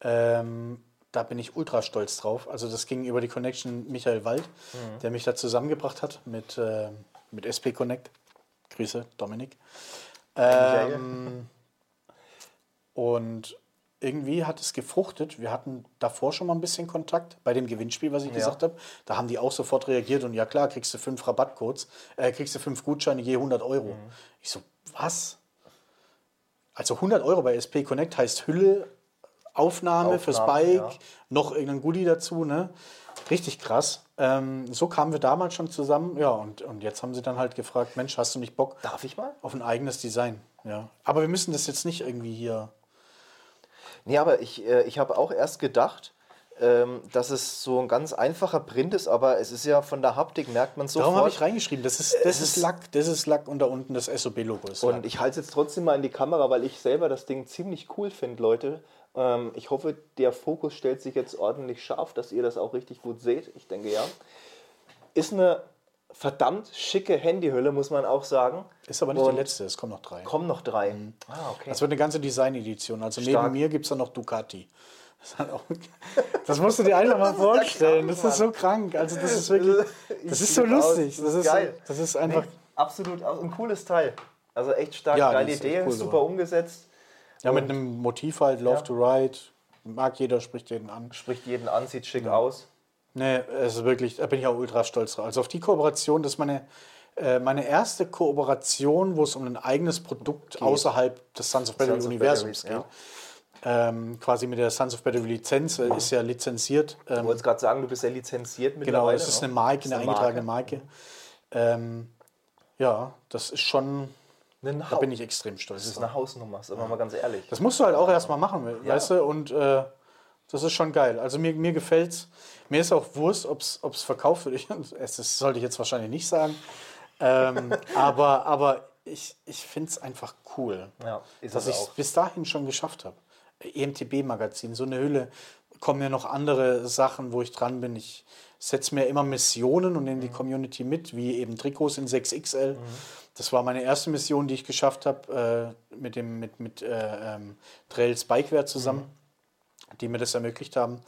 Ähm, da bin ich ultra stolz drauf. Also das ging über die Connection Michael Wald, Mhm. der mich da zusammengebracht hat mit, äh, mit SP Connect. Grüße, Dominik. Ähm, und irgendwie hat es gefruchtet. Wir hatten davor schon mal ein bisschen Kontakt bei dem Gewinnspiel, was ich gesagt habe. Da haben die auch sofort reagiert und ja klar, kriegst du fünf Rabattcodes, äh, kriegst du fünf Gutscheine je 100 Euro. Ich so, was? Also 100 Euro bei SP Connect heißt Hülle, Aufnahme, fürs Aufnahme, Bike, ja. noch irgendein Goodie dazu, ne? Richtig krass. Ähm, so kamen wir damals schon zusammen, ja, und, und jetzt haben sie dann halt gefragt, Mensch, hast du nicht Bock Darf ich mal? auf ein eigenes Design? Ja. Aber wir müssen das jetzt nicht irgendwie hier. Nee, aber ich, äh, ich habe auch erst gedacht, ähm, dass es so ein ganz einfacher Print ist, aber es ist ja von der Haptik, merkt man Darum habe ich sofort. reingeschrieben, das ist, das ist Lack, das ist Lack und da unten das SOB-Logo ist. Und Lack. ich halte es jetzt trotzdem mal in die Kamera, weil ich selber das Ding ziemlich cool finde, Leute. Ähm, ich hoffe, der Fokus stellt sich jetzt ordentlich scharf, dass ihr das auch richtig gut seht. Ich denke ja. Ist eine verdammt schicke Handyhülle, muss man auch sagen. Ist aber nicht Und der letzte, es kommen noch drei. Kommen noch drei. Ah, okay. Das wird eine ganze Design-Edition. Also Stark. neben mir gibt es dann noch Ducati. Das, halt auch, das musst du dir einfach mal vorstellen. Das ist so krank. Also das ist wirklich, das ist so lustig. Das ist geil. das ist einfach, Nee, absolut ein cooles Teil. Also echt stark, Ja, geile die Idee, cool, super so. umgesetzt. ja mit einem Motiv halt, Love Ja. to Ride. Mag jeder, spricht jeden an. Spricht jeden an, sieht schick aus. Nee, es ist wirklich, da bin ich auch ultra stolz drauf. Also auf die Kooperation, das ist meine, äh, meine erste Kooperation, wo es um ein eigenes Produkt außerhalb des Sons of Battery of Universums geht. Ähm, quasi mit der Sons of Battery Lizenz, äh, ist ja lizenziert. Du Ähm, wolltest gerade sagen, du bist ja lizenziert genau, mittlerweile. es ist ne? eine Marke, eine ist eingetragene Marke. Ähm, ja, das ist schon, Eine da bin ich extrem stolz. Das ist eine Hausnummer, sagen wir mal ganz ehrlich. Das musst du halt auch erstmal machen, Ja. weißt du? Und äh, das ist schon geil. Also mir, mir gefällt's. Mir ist auch Wurst, ob es verkauft wird. Ich, es das sollte ich jetzt wahrscheinlich nicht sagen. Ähm, aber, aber ich, ich finde es einfach cool, Ja, dass es ich es bis dahin schon geschafft habe. EMTB-Magazin, so eine Hülle, kommen ja noch andere Sachen, wo ich dran bin. Ich setze mir immer Missionen und Mhm. nehme die Community mit, wie eben Trikots in 6XL. Das war meine erste Mission, die ich geschafft habe äh, mit dem mit, mit äh, ähm, Trails Bikeware zusammen, Mhm. Die mir das ermöglicht haben.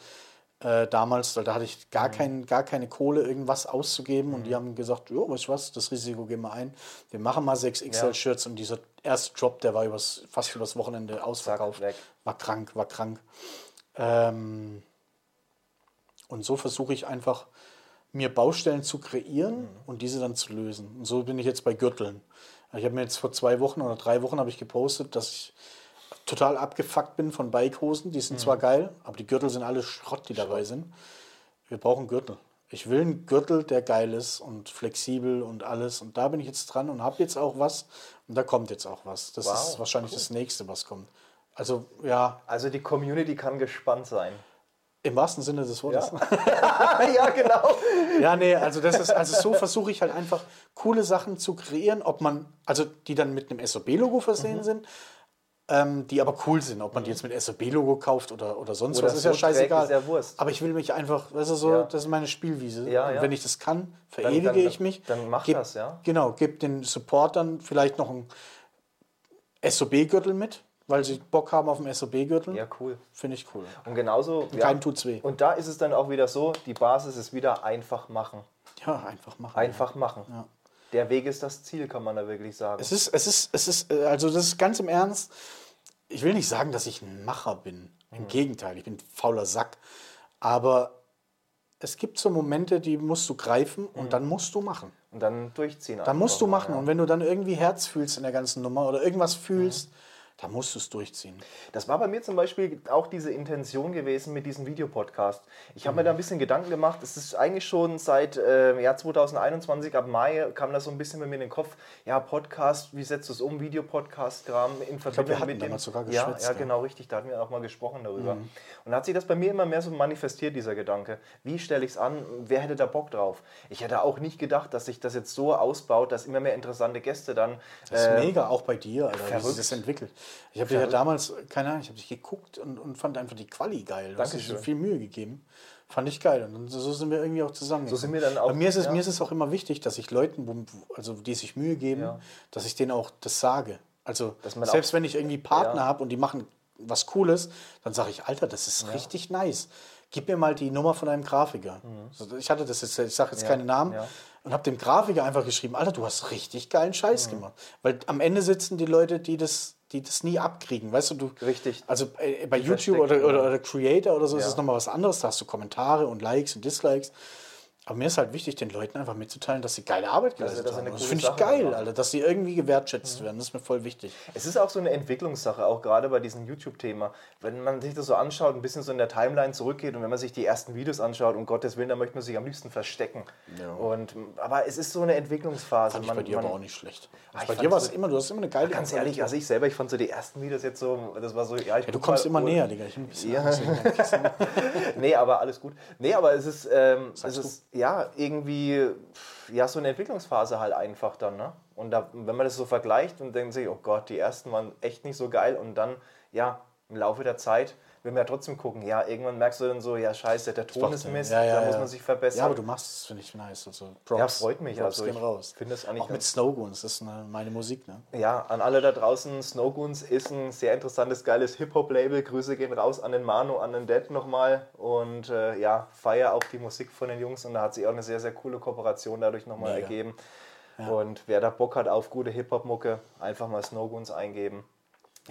Äh, damals, da hatte ich gar, Mhm. kein, gar keine Kohle, irgendwas auszugeben. Und die haben gesagt, jo, weißt du was, das Risiko gehen wir ein. Wir machen mal 6XL-Shirts. Und dieser erste Drop, der war übers, fast übers Wochenende ausverkauft. War krank, war krank. Ähm, und so versuche ich einfach, mir Baustellen zu kreieren und diese dann zu lösen. Und so bin ich jetzt bei Gürteln. Ich habe mir jetzt vor zwei Wochen oder drei Wochen habe ich gepostet, dass ich total abgefuckt bin von Bikehosen. Die sind zwar geil, aber die Gürtel sind alle Schrott, die dabei sind. Wir brauchen Gürtel. Ich will einen Gürtel, der geil ist und flexibel und alles. Und da bin ich jetzt dran und habe jetzt auch was. Und da kommt jetzt auch was. Das Wow, ist wahrscheinlich das nächste, was kommt. Also ja, Also die Community kann gespannt sein. im wahrsten Sinne des Wortes. ja, genau. Ja, nee, also das ist, also so versuche ich halt einfach coole Sachen zu kreieren, ob man, also die dann mit einem SOB-Logo versehen Mhm. sind, ähm, die aber cool sind. Ob man die jetzt mit SOB-Logo kauft oder, oder sonst Oder was, ist ja scheißegal. ist ja Wurst. Aber ich will mich einfach, weißt du, so, Ja. das ist meine Spielwiese. Ja, Und ja. wenn ich das kann, verewige dann- ich mich. dann mach Geb- das, ja. Genau, gebe den Supportern vielleicht noch einen SOB-Gürtel mit, weil sie Bock haben auf einen SOB-Gürtel. Ja, cool. Finde ich cool. Und genauso. ja. keinem tut's weh. Und da ist es dann auch wieder so, die Basis ist wieder einfach machen. Ja, einfach machen. Einfach machen. Ja. Der Weg ist das Ziel, kann man da wirklich sagen. Es ist, es ist, es ist, äh, also das ist ganz im Ernst. Ich will nicht sagen, dass ich ein Macher bin. Im Gegenteil, ich bin ein fauler Sack. Aber es gibt so Momente, die musst du greifen und dann musst du machen. Und dann durchziehen. Dann musst du machen. Und wenn du dann irgendwie Herz fühlst in der ganzen Nummer oder irgendwas fühlst, dann musst du es durchziehen. Das war bei mir zum Beispiel auch diese Intention gewesen mit diesem Videopodcast. Ich habe mir Mhm. da ein bisschen Gedanken gemacht. Es ist eigentlich schon seit äh, Jahr 2021, ab Mai, kam das so ein bisschen bei mir in den Kopf. Ja, Podcast, wie setzt du es um? Videopodcast-Kram in Verbindung hatten mit dem. sogar ja, geschwätzt, ja, ja. genau, richtig. Da hatten wir auch mal gesprochen darüber. Mhm. Und da hat sich das bei mir immer mehr so manifestiert, dieser Gedanke. Wie stelle ich es an? Wer hätte da Bock drauf? Ich hätte auch nicht gedacht, dass sich das jetzt so ausbaut, dass immer mehr interessante Gäste dann. Das ist äh, mega, auch bei dir, Alter, wie sich das entwickelt. Ich habe dir ja damals, keine Ahnung, ich habe dich geguckt und, und fand einfach die Quali geil. Du hast dir Dankeschön. viel Mühe gegeben. Fand ich geil. Und so sind wir irgendwie auch zusammen. So sind wir dann auch, mir ist es, ja. mir ist es auch immer wichtig, dass ich Leuten, also die sich Mühe geben, Ja. dass ich denen auch das sage. Also selbst auch- wenn ich irgendwie Partner Ja. habe und die machen was Cooles, dann sage ich, Alter, das ist richtig nice. Gib mir mal die Nummer von einem Grafiker. So, Ich hatte das jetzt, ich sage jetzt Mhm. Ja, keine Namen, ja. Und habe dem Grafiker einfach geschrieben, Alter, du hast richtig geilen Scheiß gemacht. Weil am Ende sitzen die Leute, die das, die das nie abkriegen. Weißt du, du. Richtig. Also äh, bei YouTube oder, oder, oder Creator oder so ist Ja. es nochmal was anderes. Da hast du Kommentare und Likes und Dislikes. Aber mir ist halt wichtig, den Leuten einfach mitzuteilen, dass sie geile Arbeit geleistet dass sie haben. eine Das finde ich geil. Alter, dass sie irgendwie gewertschätzt werden. Das ist mir voll wichtig. Es ist auch so eine Entwicklungssache, auch gerade bei diesem YouTube-Thema. Wenn man sich das so anschaut, ein bisschen so in der Timeline zurückgeht und wenn man sich die ersten Videos anschaut, um Gottes Willen, da möchte man sich am liebsten verstecken. Ja. Und, aber es ist so eine Entwicklungsphase. Fand ich bei dir aber auch nicht schlecht. Ah, ich bei dir war so- es immer, du hast immer eine geile Ganz ehrlich, also ich selber, ich fand so die ersten Videos jetzt so, das war so, ja, ich ja, du kommst immer näher, Digga. Ich bin ein bisschen Ja. Nee, aber alles gut. Nee, aber es ist, ähm, es ist ja irgendwie ja so eine Entwicklungsphase halt einfach dann, ne? Und da, wenn man das so vergleicht und denkt sich, oh Gott, die ersten waren echt nicht so geil und dann, ja, im Laufe der Zeit will man ja trotzdem gucken. Ja, irgendwann merkst du dann so, ja, scheiße, der Ton ist Mist, Ja, ja, da ja. muss man sich verbessern. Ja, aber du machst es, finde ich nice. Also, Props, Ja, freut mich. Props Also gehen raus. finde es eigentlich Auch mit Snowgoons, das ist eine, meine Musik, ne? Ja, an alle da draußen, Snowgoons ist ein sehr interessantes, geiles Hip-Hop-Label. Grüße gehen raus an den Manu, an den Dad nochmal. Und äh, ja, feier auch die Musik von den Jungs. Und da hat sich auch eine sehr, sehr coole Kooperation dadurch nochmal Mega. ergeben. Und wer da Bock hat auf gute Hip-Hop-Mucke, einfach mal Snowgoons eingeben.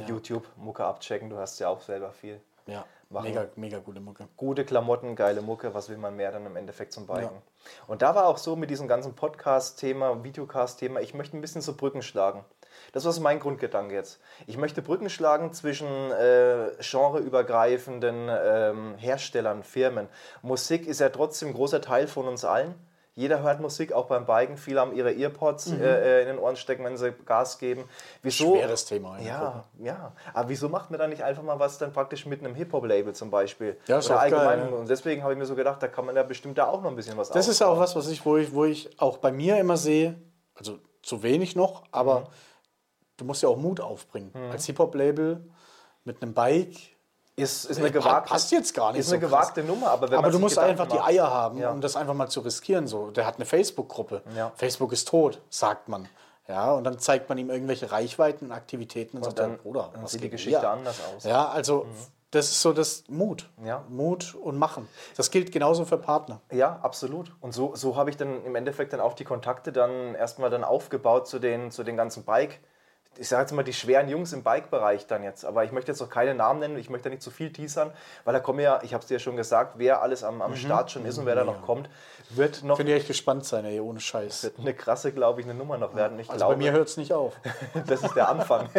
YouTube, Mucke abchecken. Du hast ja auch selber viel. Ja, Machen. mega, mega gute Mucke. Gute Klamotten, geile Mucke, was will man mehr dann im Endeffekt zum Biken? Und da war auch so mit diesem ganzen Podcast-Thema, Videocast-Thema, ich möchte ein bisschen so Brücken schlagen. Das war so mein Grundgedanke jetzt. Ich möchte Brücken schlagen zwischen äh, genreübergreifenden ähm, Herstellern, Firmen. Musik ist ja trotzdem ein großer Teil von uns allen. Jeder hört Musik, auch beim Biken. Viele haben ihre Earpods äh, in den Ohren stecken, wenn sie Gas geben. Wieso? Schweres Thema. Ja, Gruppe. ja. Aber wieso macht man da nicht einfach mal was dann praktisch mit einem Hip-Hop-Label zum Beispiel? Ja, ist Oder auch geil, allgemein. ja. Und deswegen habe ich mir so gedacht, da kann man ja bestimmt da auch noch ein bisschen was Das ist auch was, was ich, wo ich, wo ich auch bei mir immer sehe, also zu wenig noch, aber Mhm. du musst ja auch Mut aufbringen. Als Hip-Hop-Label mit einem Bike. Ist, ist eine gewagte, passt jetzt gar nicht ist eine so krass. gewagte Nummer, aber wenn Aber du musst Gedanken einfach die macht- Eier haben, Ja. um das einfach mal zu riskieren. So, der hat eine Facebook-Gruppe. Ja. Facebook ist tot, sagt man. Ja, und dann zeigt man ihm irgendwelche Reichweiten und Aktivitäten und, sagt dann- dann, Bruder, dann was sieht die Geschichte hier? anders aus. Ja, also das ist so das Mut. Ja. Mut und Machen. Das gilt genauso für Partner. Ja, absolut. Und so, so habe ich dann im Endeffekt dann auch die Kontakte dann erstmal dann aufgebaut zu den, zu den ganzen Bike. Ich sage jetzt mal die schweren Jungs im Bike-Bereich dann jetzt. Aber ich möchte jetzt noch keine Namen nennen, ich möchte da nicht zu viel teasern, weil da kommen ja, ich habe es dir ja schon gesagt, wer alles am, am Start schon ist und wer da noch kommt, wird noch Könnt ihr echt gespannt sein, ey, ohne Scheiß. wird eine krasse, glaube ich, eine Nummer noch werden. Ich Also glaube, bei mir hört es nicht auf. das ist der Anfang.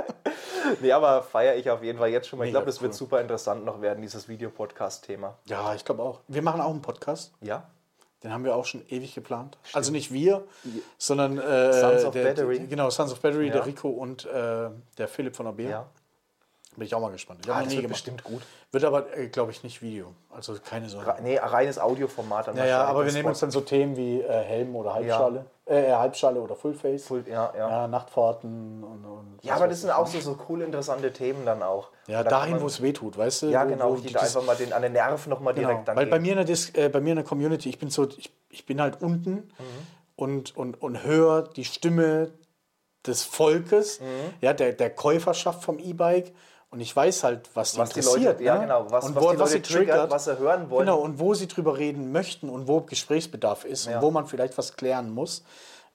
nee, aber feiere ich auf jeden Fall jetzt schon mal. Ich glaube, das wird cool. super interessant noch werden, dieses Videopodcast-Thema. Ja, ich glaube auch. Wir machen auch einen Podcast. Ja? Den haben wir auch schon ewig geplant. Also nicht wir, sondern äh, Sons of der, Battery. Genau, Sons of Battery, Ja. der Rico und äh, der Philipp von AB. Ja. Bin ich auch mal gespannt. Ich Ah, das nie wird bestimmt gut. Wird aber, äh, glaube ich, nicht Video. Also keine Sorge. Re- Nee, reines Audioformat dann Ja, ja, wahrscheinlich. aber wir nehmen uns dann so Themen wie äh, Helm oder Halbschale. Äh, Halbschale oder Fullface. Full- ja, ja. ja, Nachtfahrten und, und Ja, aber das sind auch so, so coole, interessante Themen dann auch. Ja, da dahin, wo es weh tut, weißt du? Ja, wo, genau, wo die da einfach mal den, an den Nerven nochmal Genau, direkt dann weil bei mir, in der Dis äh, bei mir in der Community, ich bin so, ich, ich bin halt unten Mhm. und, und, und höre die Stimme des Volkes, Mhm. ja, der, der Käuferschaft vom E-Bike und ich weiß halt, was die was die interessiert. Leute, ja, ne? genau, was, und was wo, die was Leute sie triggert, triggert, was sie hören wollen. Genau, und wo sie drüber reden möchten und wo Gesprächsbedarf ist Ja. und wo man vielleicht was klären muss.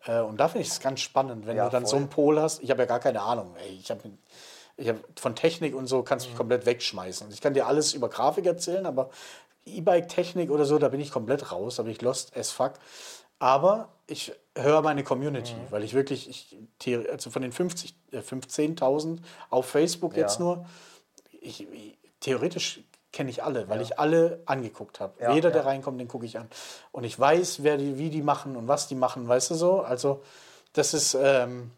Äh, Und da finde ich es ganz spannend, wenn Ja, du dann so voll. einen Pol hast. Ich habe ja gar keine Ahnung. Ey. Ich habe hab von Technik und so kannst du Mhm. mich komplett wegschmeißen. Ich kann dir alles über Grafik erzählen, aber E-Bike-Technik oder so, da bin ich komplett raus, da bin ich lost as fuck. Aber ich höre meine Community, Mhm. weil ich wirklich, ich, also von den 50, äh, 15.000 auf Facebook Ja. jetzt nur, ich, ich, theoretisch kenne ich alle, weil ich alle angeguckt habe. Ja, Jeder, ja. der reinkommt, den gucke ich an. Und ich weiß, wer die, wie die machen und was die machen, weißt du so? Also, das ist, ähm,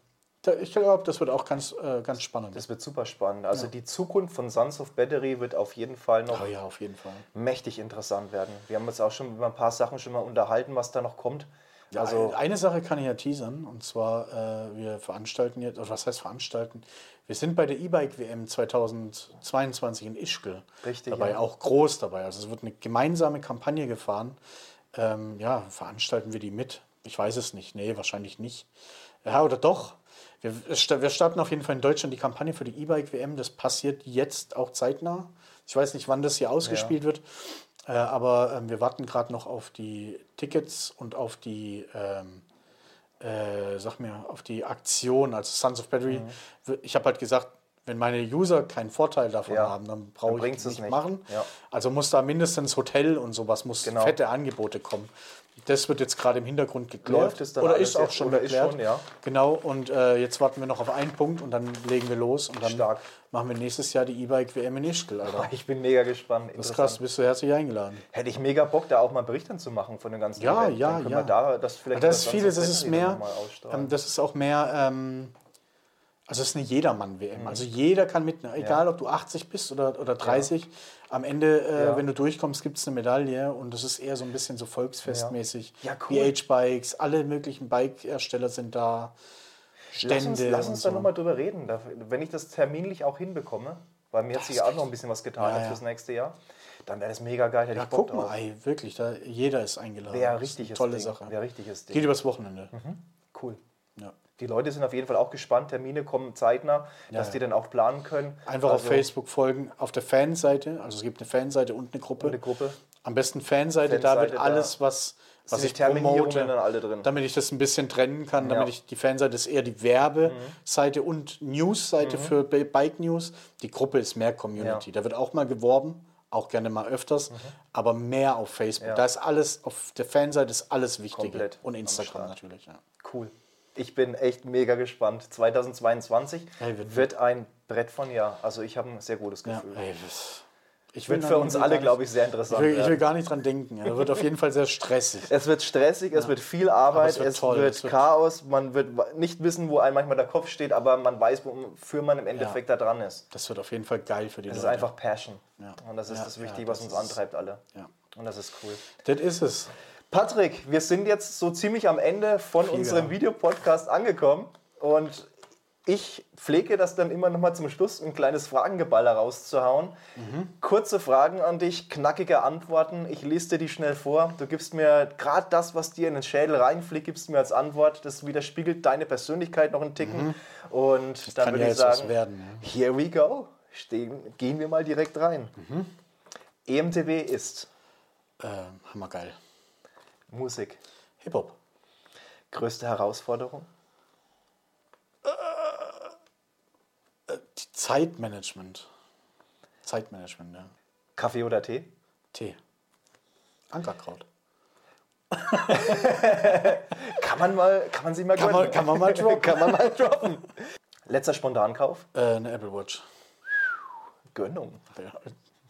ich glaube, das wird auch ganz, äh, ganz spannend. Das wird super spannend. Also die Zukunft von Sons of Battery wird auf jeden Fall noch oh ja, auf jeden Fall. mächtig interessant werden. Wir haben uns auch schon über ein paar Sachen schon mal unterhalten, was da noch kommt. Also Also eine Sache kann ich ja teasern und zwar äh, wir veranstalten jetzt, oder was heißt veranstalten? Wir sind bei der E-Bike WM 2022 in Ischgl Richtig, dabei, ja. auch groß dabei. Also es wird eine gemeinsame Kampagne gefahren. Ähm, ja, veranstalten wir die mit? Ich weiß es nicht. Nee, wahrscheinlich nicht. Ja, oder doch. Wir, sta- wir starten auf jeden Fall in Deutschland die Kampagne für die E-Bike WM. Das passiert jetzt auch zeitnah. Ich weiß nicht, wann das hier ausgespielt wird. Äh, aber ähm, wir warten gerade noch auf die Tickets und auf die, ähm, äh, sag mir, auf die Aktion, also Sons of Battery. Mhm. Ich habe halt gesagt, wenn meine User keinen Vorteil davon Ja. haben, dann brauche ich es nicht, nicht. machen. Ja. Also muss da mindestens Hotel und sowas, muss Genau. fette Angebote kommen. Das wird jetzt gerade im Hintergrund geklärt. Läuft es dann oder ist auch schon geklärt. schon, ja. Genau, und äh, jetzt warten wir noch auf einen Punkt und dann legen wir los und dann Stark. machen wir nächstes Jahr die E-Bike WM in Ischgl, Alter. Ich bin mega gespannt. Das ist krass, bist du herzlich eingeladen. Hätte ich mega Bock, da auch mal Berichten zu machen von dem ganzen Ja, Event. ja, ja. Da, das vielleicht Das ist über vieles, das Sons of ist mehr, ähm, das ist auch mehr, ähm, also es ist eine Jedermann-WM. Also jeder kann mitnehmen, egal ob du 80 bist oder, oder 30. Am Ende, äh, Ja. wenn du durchkommst, gibt es eine Medaille und das ist eher so ein bisschen so volksfestmäßig. Ja. Ja, cool. BH-Bikes, alle möglichen Bike-Hersteller sind da. Stände. Lass uns, lass uns da so. nochmal drüber reden, da- wenn ich das terminlich auch hinbekomme, weil mir hat sich ja auch noch ein bisschen was getan Ja, jetzt ja. fürs nächste Jahr, dann wäre das mega geil, hätte Ja, ich Bock guck mal, ey, wirklich, da, jeder ist eingeladen. Wäre ist eine tolle Ding. Sache. Wäre richtiges Ding. Geht übers Wochenende. Cool. Ja. Die Leute sind auf jeden Fall auch gespannt, Termine kommen zeitnah, dass ja. die dann auch planen können. Einfach auf Also, Facebook folgen, auf der Fanseite, also es gibt eine Fanseite und eine Gruppe. Eine Gruppe. Am besten Fanseite, da Fanseite, wird alles, was, was ich promote, dann alle drin. damit ich das ein bisschen trennen kann, damit Ja. ich die Fanseite ist eher die Werbeseite Mhm. und News-Seite für Ba- Bike News. Die Gruppe ist mehr Community. Ja. Da wird auch mal geworben, auch gerne mal öfters, aber mehr auf Facebook. Mhm. Ja. Da ist alles, auf der Fanseite ist alles Wichtige. Komplett Und am Instagram natürlich, ja. Cool. Ich bin echt mega gespannt. 2022 Ey, wird- wird ein Brett von Jahr. Also ich habe ein sehr gutes ja. Gefühl. Ey, das- ich Wird für uns alle, glaube ich, sehr Ich interessant. will, ich will gar nicht dran denken. Ja. Das wird auf jeden Fall sehr stressig. Es wird stressig, es wird viel Arbeit, es wird es wird es wird- Chaos, man wird nicht wissen, wo einem manchmal der Kopf steht, aber man weiß, wofür man im Endeffekt da dran ist. Das wird auf jeden Fall geil für die Es ist Leute. einfach Passion. Ja. Und das ist Ja, das ja, Wichtige, das was uns ist- antreibt alle. Ja. Und das ist cool. Das ist es. Patrick, wir sind jetzt so ziemlich am Ende von Flieger. unserem Videopodcast angekommen und ich pflege das dann immer noch mal zum Schluss, ein kleines Fragengeballer rauszuhauen. Kurze Fragen an dich, knackige Antworten. Ich lese dir die schnell vor. Du gibst mir gerade das, was dir in den Schädel reinfliegt, gibst mir als Antwort. Das widerspiegelt deine Persönlichkeit noch einen Ticken. Und dann Kann würde ja ich sagen, werden. Ja. here we go. Stehen, gehen wir mal direkt rein. Mhm. EMTB ist Äh, hammergeil. Musik. Hip-Hop. Größte Herausforderung? Die Zeitmanagement. Zeitmanagement, ja. Kaffee oder Tee? Tee. Ankerkraut. Kann man mal, kann man sie mal Kann gönnen. man, kann man mal droppen. kann man mal droppen. Letzter Spontankauf? äh, eine Apple Watch. Gönnung. Ja,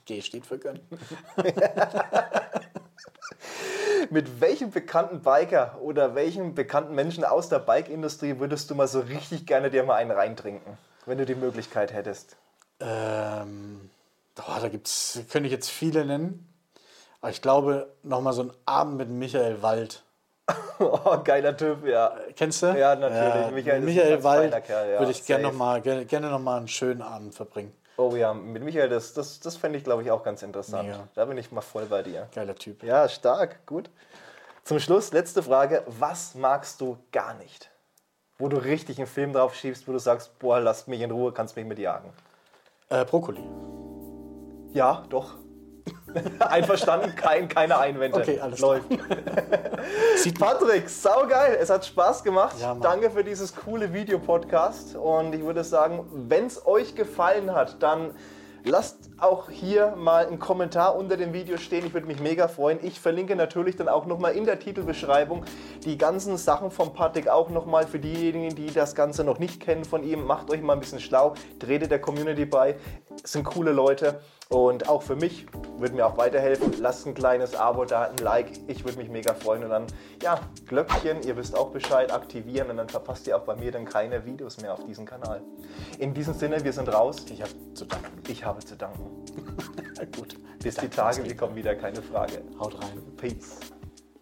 G steht für gönnen. Mit welchem bekannten Biker oder welchem bekannten Menschen aus der Bike-Industrie würdest du mal so richtig gerne dir mal einen reintrinken, wenn du die Möglichkeit hättest? Ähm, oh, da gibt's, könnte ich jetzt viele nennen. Aber ich glaube, nochmal so ein Abend mit Michael Wald. Oh, geiler Typ, ja. Kennst du? Ja, natürlich. Michael ein Michael ganz Wald Kerl, ja, würde ich gerne safe. noch mal, gerne, gerne noch mal einen schönen Abend verbringen. Oh ja, mit Michael, das, das, das fände ich, glaube ich, auch ganz interessant. Mega. Da bin ich mal voll bei dir. Geiler Typ. Ja, stark, gut. Zum Schluss, letzte Frage. Was magst du gar nicht? Wo du richtig einen Film drauf schiebst, wo du sagst, boah, lass mich in Ruhe, kannst mich mitjagen. Äh, Brokkoli. Ja, doch. Einverstanden, kein, keine Einwände. Okay, alles. Läuft. Sieht. Patrick, saugeil. Es hat Spaß gemacht. Ja. Danke für dieses coole Videopodcast. Und ich würde sagen, wenn es euch gefallen hat, dann lasst auch hier mal einen Kommentar unter dem Video stehen. Ich würde mich mega freuen. Ich verlinke natürlich dann auch nochmal in der Titelbeschreibung die ganzen Sachen von Patrick auch nochmal für diejenigen, die das Ganze noch nicht kennen von ihm. Macht euch mal ein bisschen schlau, tretet der Community bei. Es sind coole Leute. Und auch für mich würde mir auch weiterhelfen. Lasst ein kleines Abo da, ein Like. Ich würde mich mega freuen. Und dann, ja, Glöckchen, ihr wisst auch Bescheid, aktivieren. Und dann verpasst ihr auch bei mir dann keine Videos mehr auf diesem Kanal. In diesem Sinne, wir sind raus. Ich habe zu danken. Ich habe zu danken. Gut. Bis die Tage, wir kommen wieder, keine Frage. Haut rein. Peace.